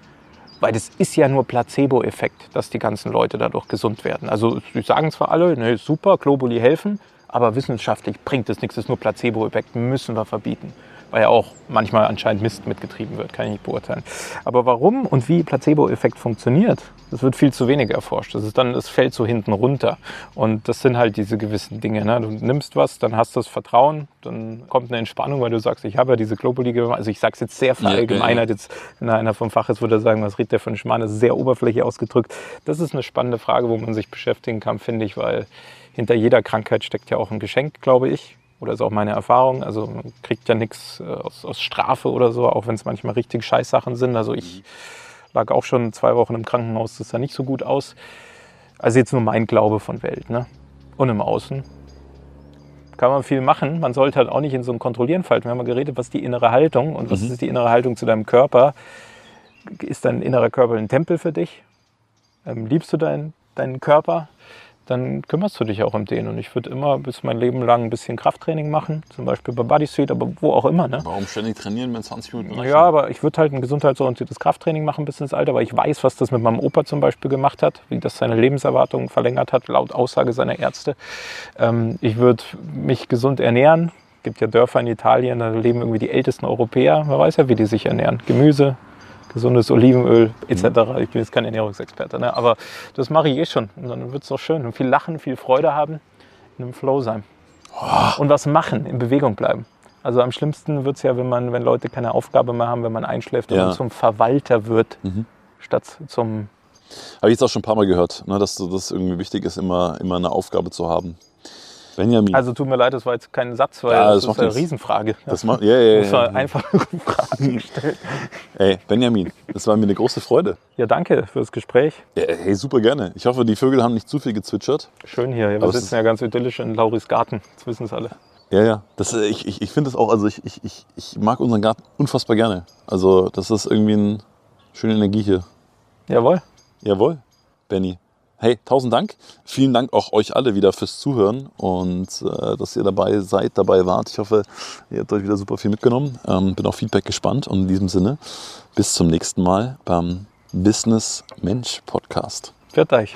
Weil das ist ja nur Placebo-Effekt, dass die ganzen Leute dadurch gesund werden. Also sie sagen zwar alle, ne, super, Globuli helfen, aber wissenschaftlich bringt es nichts, das ist nur Placebo-Effekt, müssen wir verbieten. Weil ja auch manchmal anscheinend Mist mitgetrieben wird, kann ich nicht beurteilen. Aber warum und wie Placebo-Effekt funktioniert, das wird viel zu wenig erforscht. Das ist dann, es fällt so hinten runter. Und das sind halt diese gewissen Dinge. Ne? Du nimmst was, dann hast du das Vertrauen, dann kommt eine Entspannung, weil du sagst, ich habe ja diese Globuli gemacht. Also ich sage es jetzt sehr verallgemeinert. Jetzt, wenn einer vom Fach ist, würde er sagen, was redet der ein Schmarrn? Das ist sehr oberflächlich ausgedrückt. Das ist eine spannende Frage, wo man sich beschäftigen kann, finde ich, weil hinter jeder Krankheit steckt ja auch ein Geschenk, glaube ich. Oder ist auch meine Erfahrung. Also man kriegt ja nichts äh, aus, aus Strafe oder so, auch wenn es manchmal richtig Scheißsachen sind. Also ich lag auch schon zwei Wochen im Krankenhaus, das sah nicht so gut aus. Also jetzt nur mein Glaube von Welt. Ne? Und im Außen kann man viel machen. Man sollte halt auch nicht in so einen Kontrollieren fallen. Wir haben mal geredet, was ist die innere Haltung und was Mhm. ist die innere Haltung zu deinem Körper. Ist dein innerer Körper ein Tempel für dich? Ähm, liebst du deinen, deinen Körper? Dann kümmerst du dich auch um den. Und ich würde immer bis mein Leben lang ein bisschen Krafttraining machen, zum Beispiel bei Bodysuit, aber wo auch immer. Ne? Warum ständig trainieren, wenn 20 Minuten reichen? Ja, aber ich würde halt ein gesundheitsorientiertes Krafttraining machen bis ins Alter, weil ich weiß, was das mit meinem Opa zum Beispiel gemacht hat, wie das seine Lebenserwartung verlängert hat, laut Aussage seiner Ärzte. Ähm, ich würde mich gesund ernähren. Es gibt ja Dörfer in Italien, da leben irgendwie die ältesten Europäer. Man weiß ja, wie die sich ernähren. Gemüse, gesundes Olivenöl etc. Ich bin jetzt kein Ernährungsexperte, ne? aber das mache ich eh schon. Und dann wird es doch schön. Und viel lachen, viel Freude haben, in einem Flow sein. Und was machen, in Bewegung bleiben. Also am schlimmsten wird es ja, wenn, man, wenn Leute keine Aufgabe mehr haben, wenn man einschläft und Ja. man zum Verwalter wird, statt zum... Habe ich jetzt auch schon ein paar Mal gehört, ne, dass das irgendwie wichtig ist, immer, immer eine Aufgabe zu haben. Benjamin, Also tut mir leid, das war jetzt kein Satz, weil Ja, das, das ist eine nichts. Riesenfrage. das macht, ja, ja, Das war ja. einfach Fragen gestellt. Ey, Benjamin, das war mir eine große Freude. Ja, danke fürs Gespräch. Ja, hey, super gerne. Ich hoffe, die Vögel haben nicht zu viel gezwitschert. Schön hier. Wir Aber sitzen ja ganz idyllisch in Lauris Garten. Das wissen es alle. Ja, ja. Das, äh, ich ich, ich finde das auch, also ich, ich, ich, ich mag unseren Garten unfassbar gerne. Also das ist irgendwie eine schöne Energie hier. Jawohl. Jawohl, Benny. Hey, tausend Dank. Vielen Dank auch euch alle wieder fürs Zuhören und äh, dass ihr dabei seid, dabei wart. Ich hoffe, ihr habt euch wieder super viel mitgenommen. Ähm, bin auf Feedback gespannt und in diesem Sinne bis zum nächsten Mal beim Business Mensch Podcast. Pfiat euch.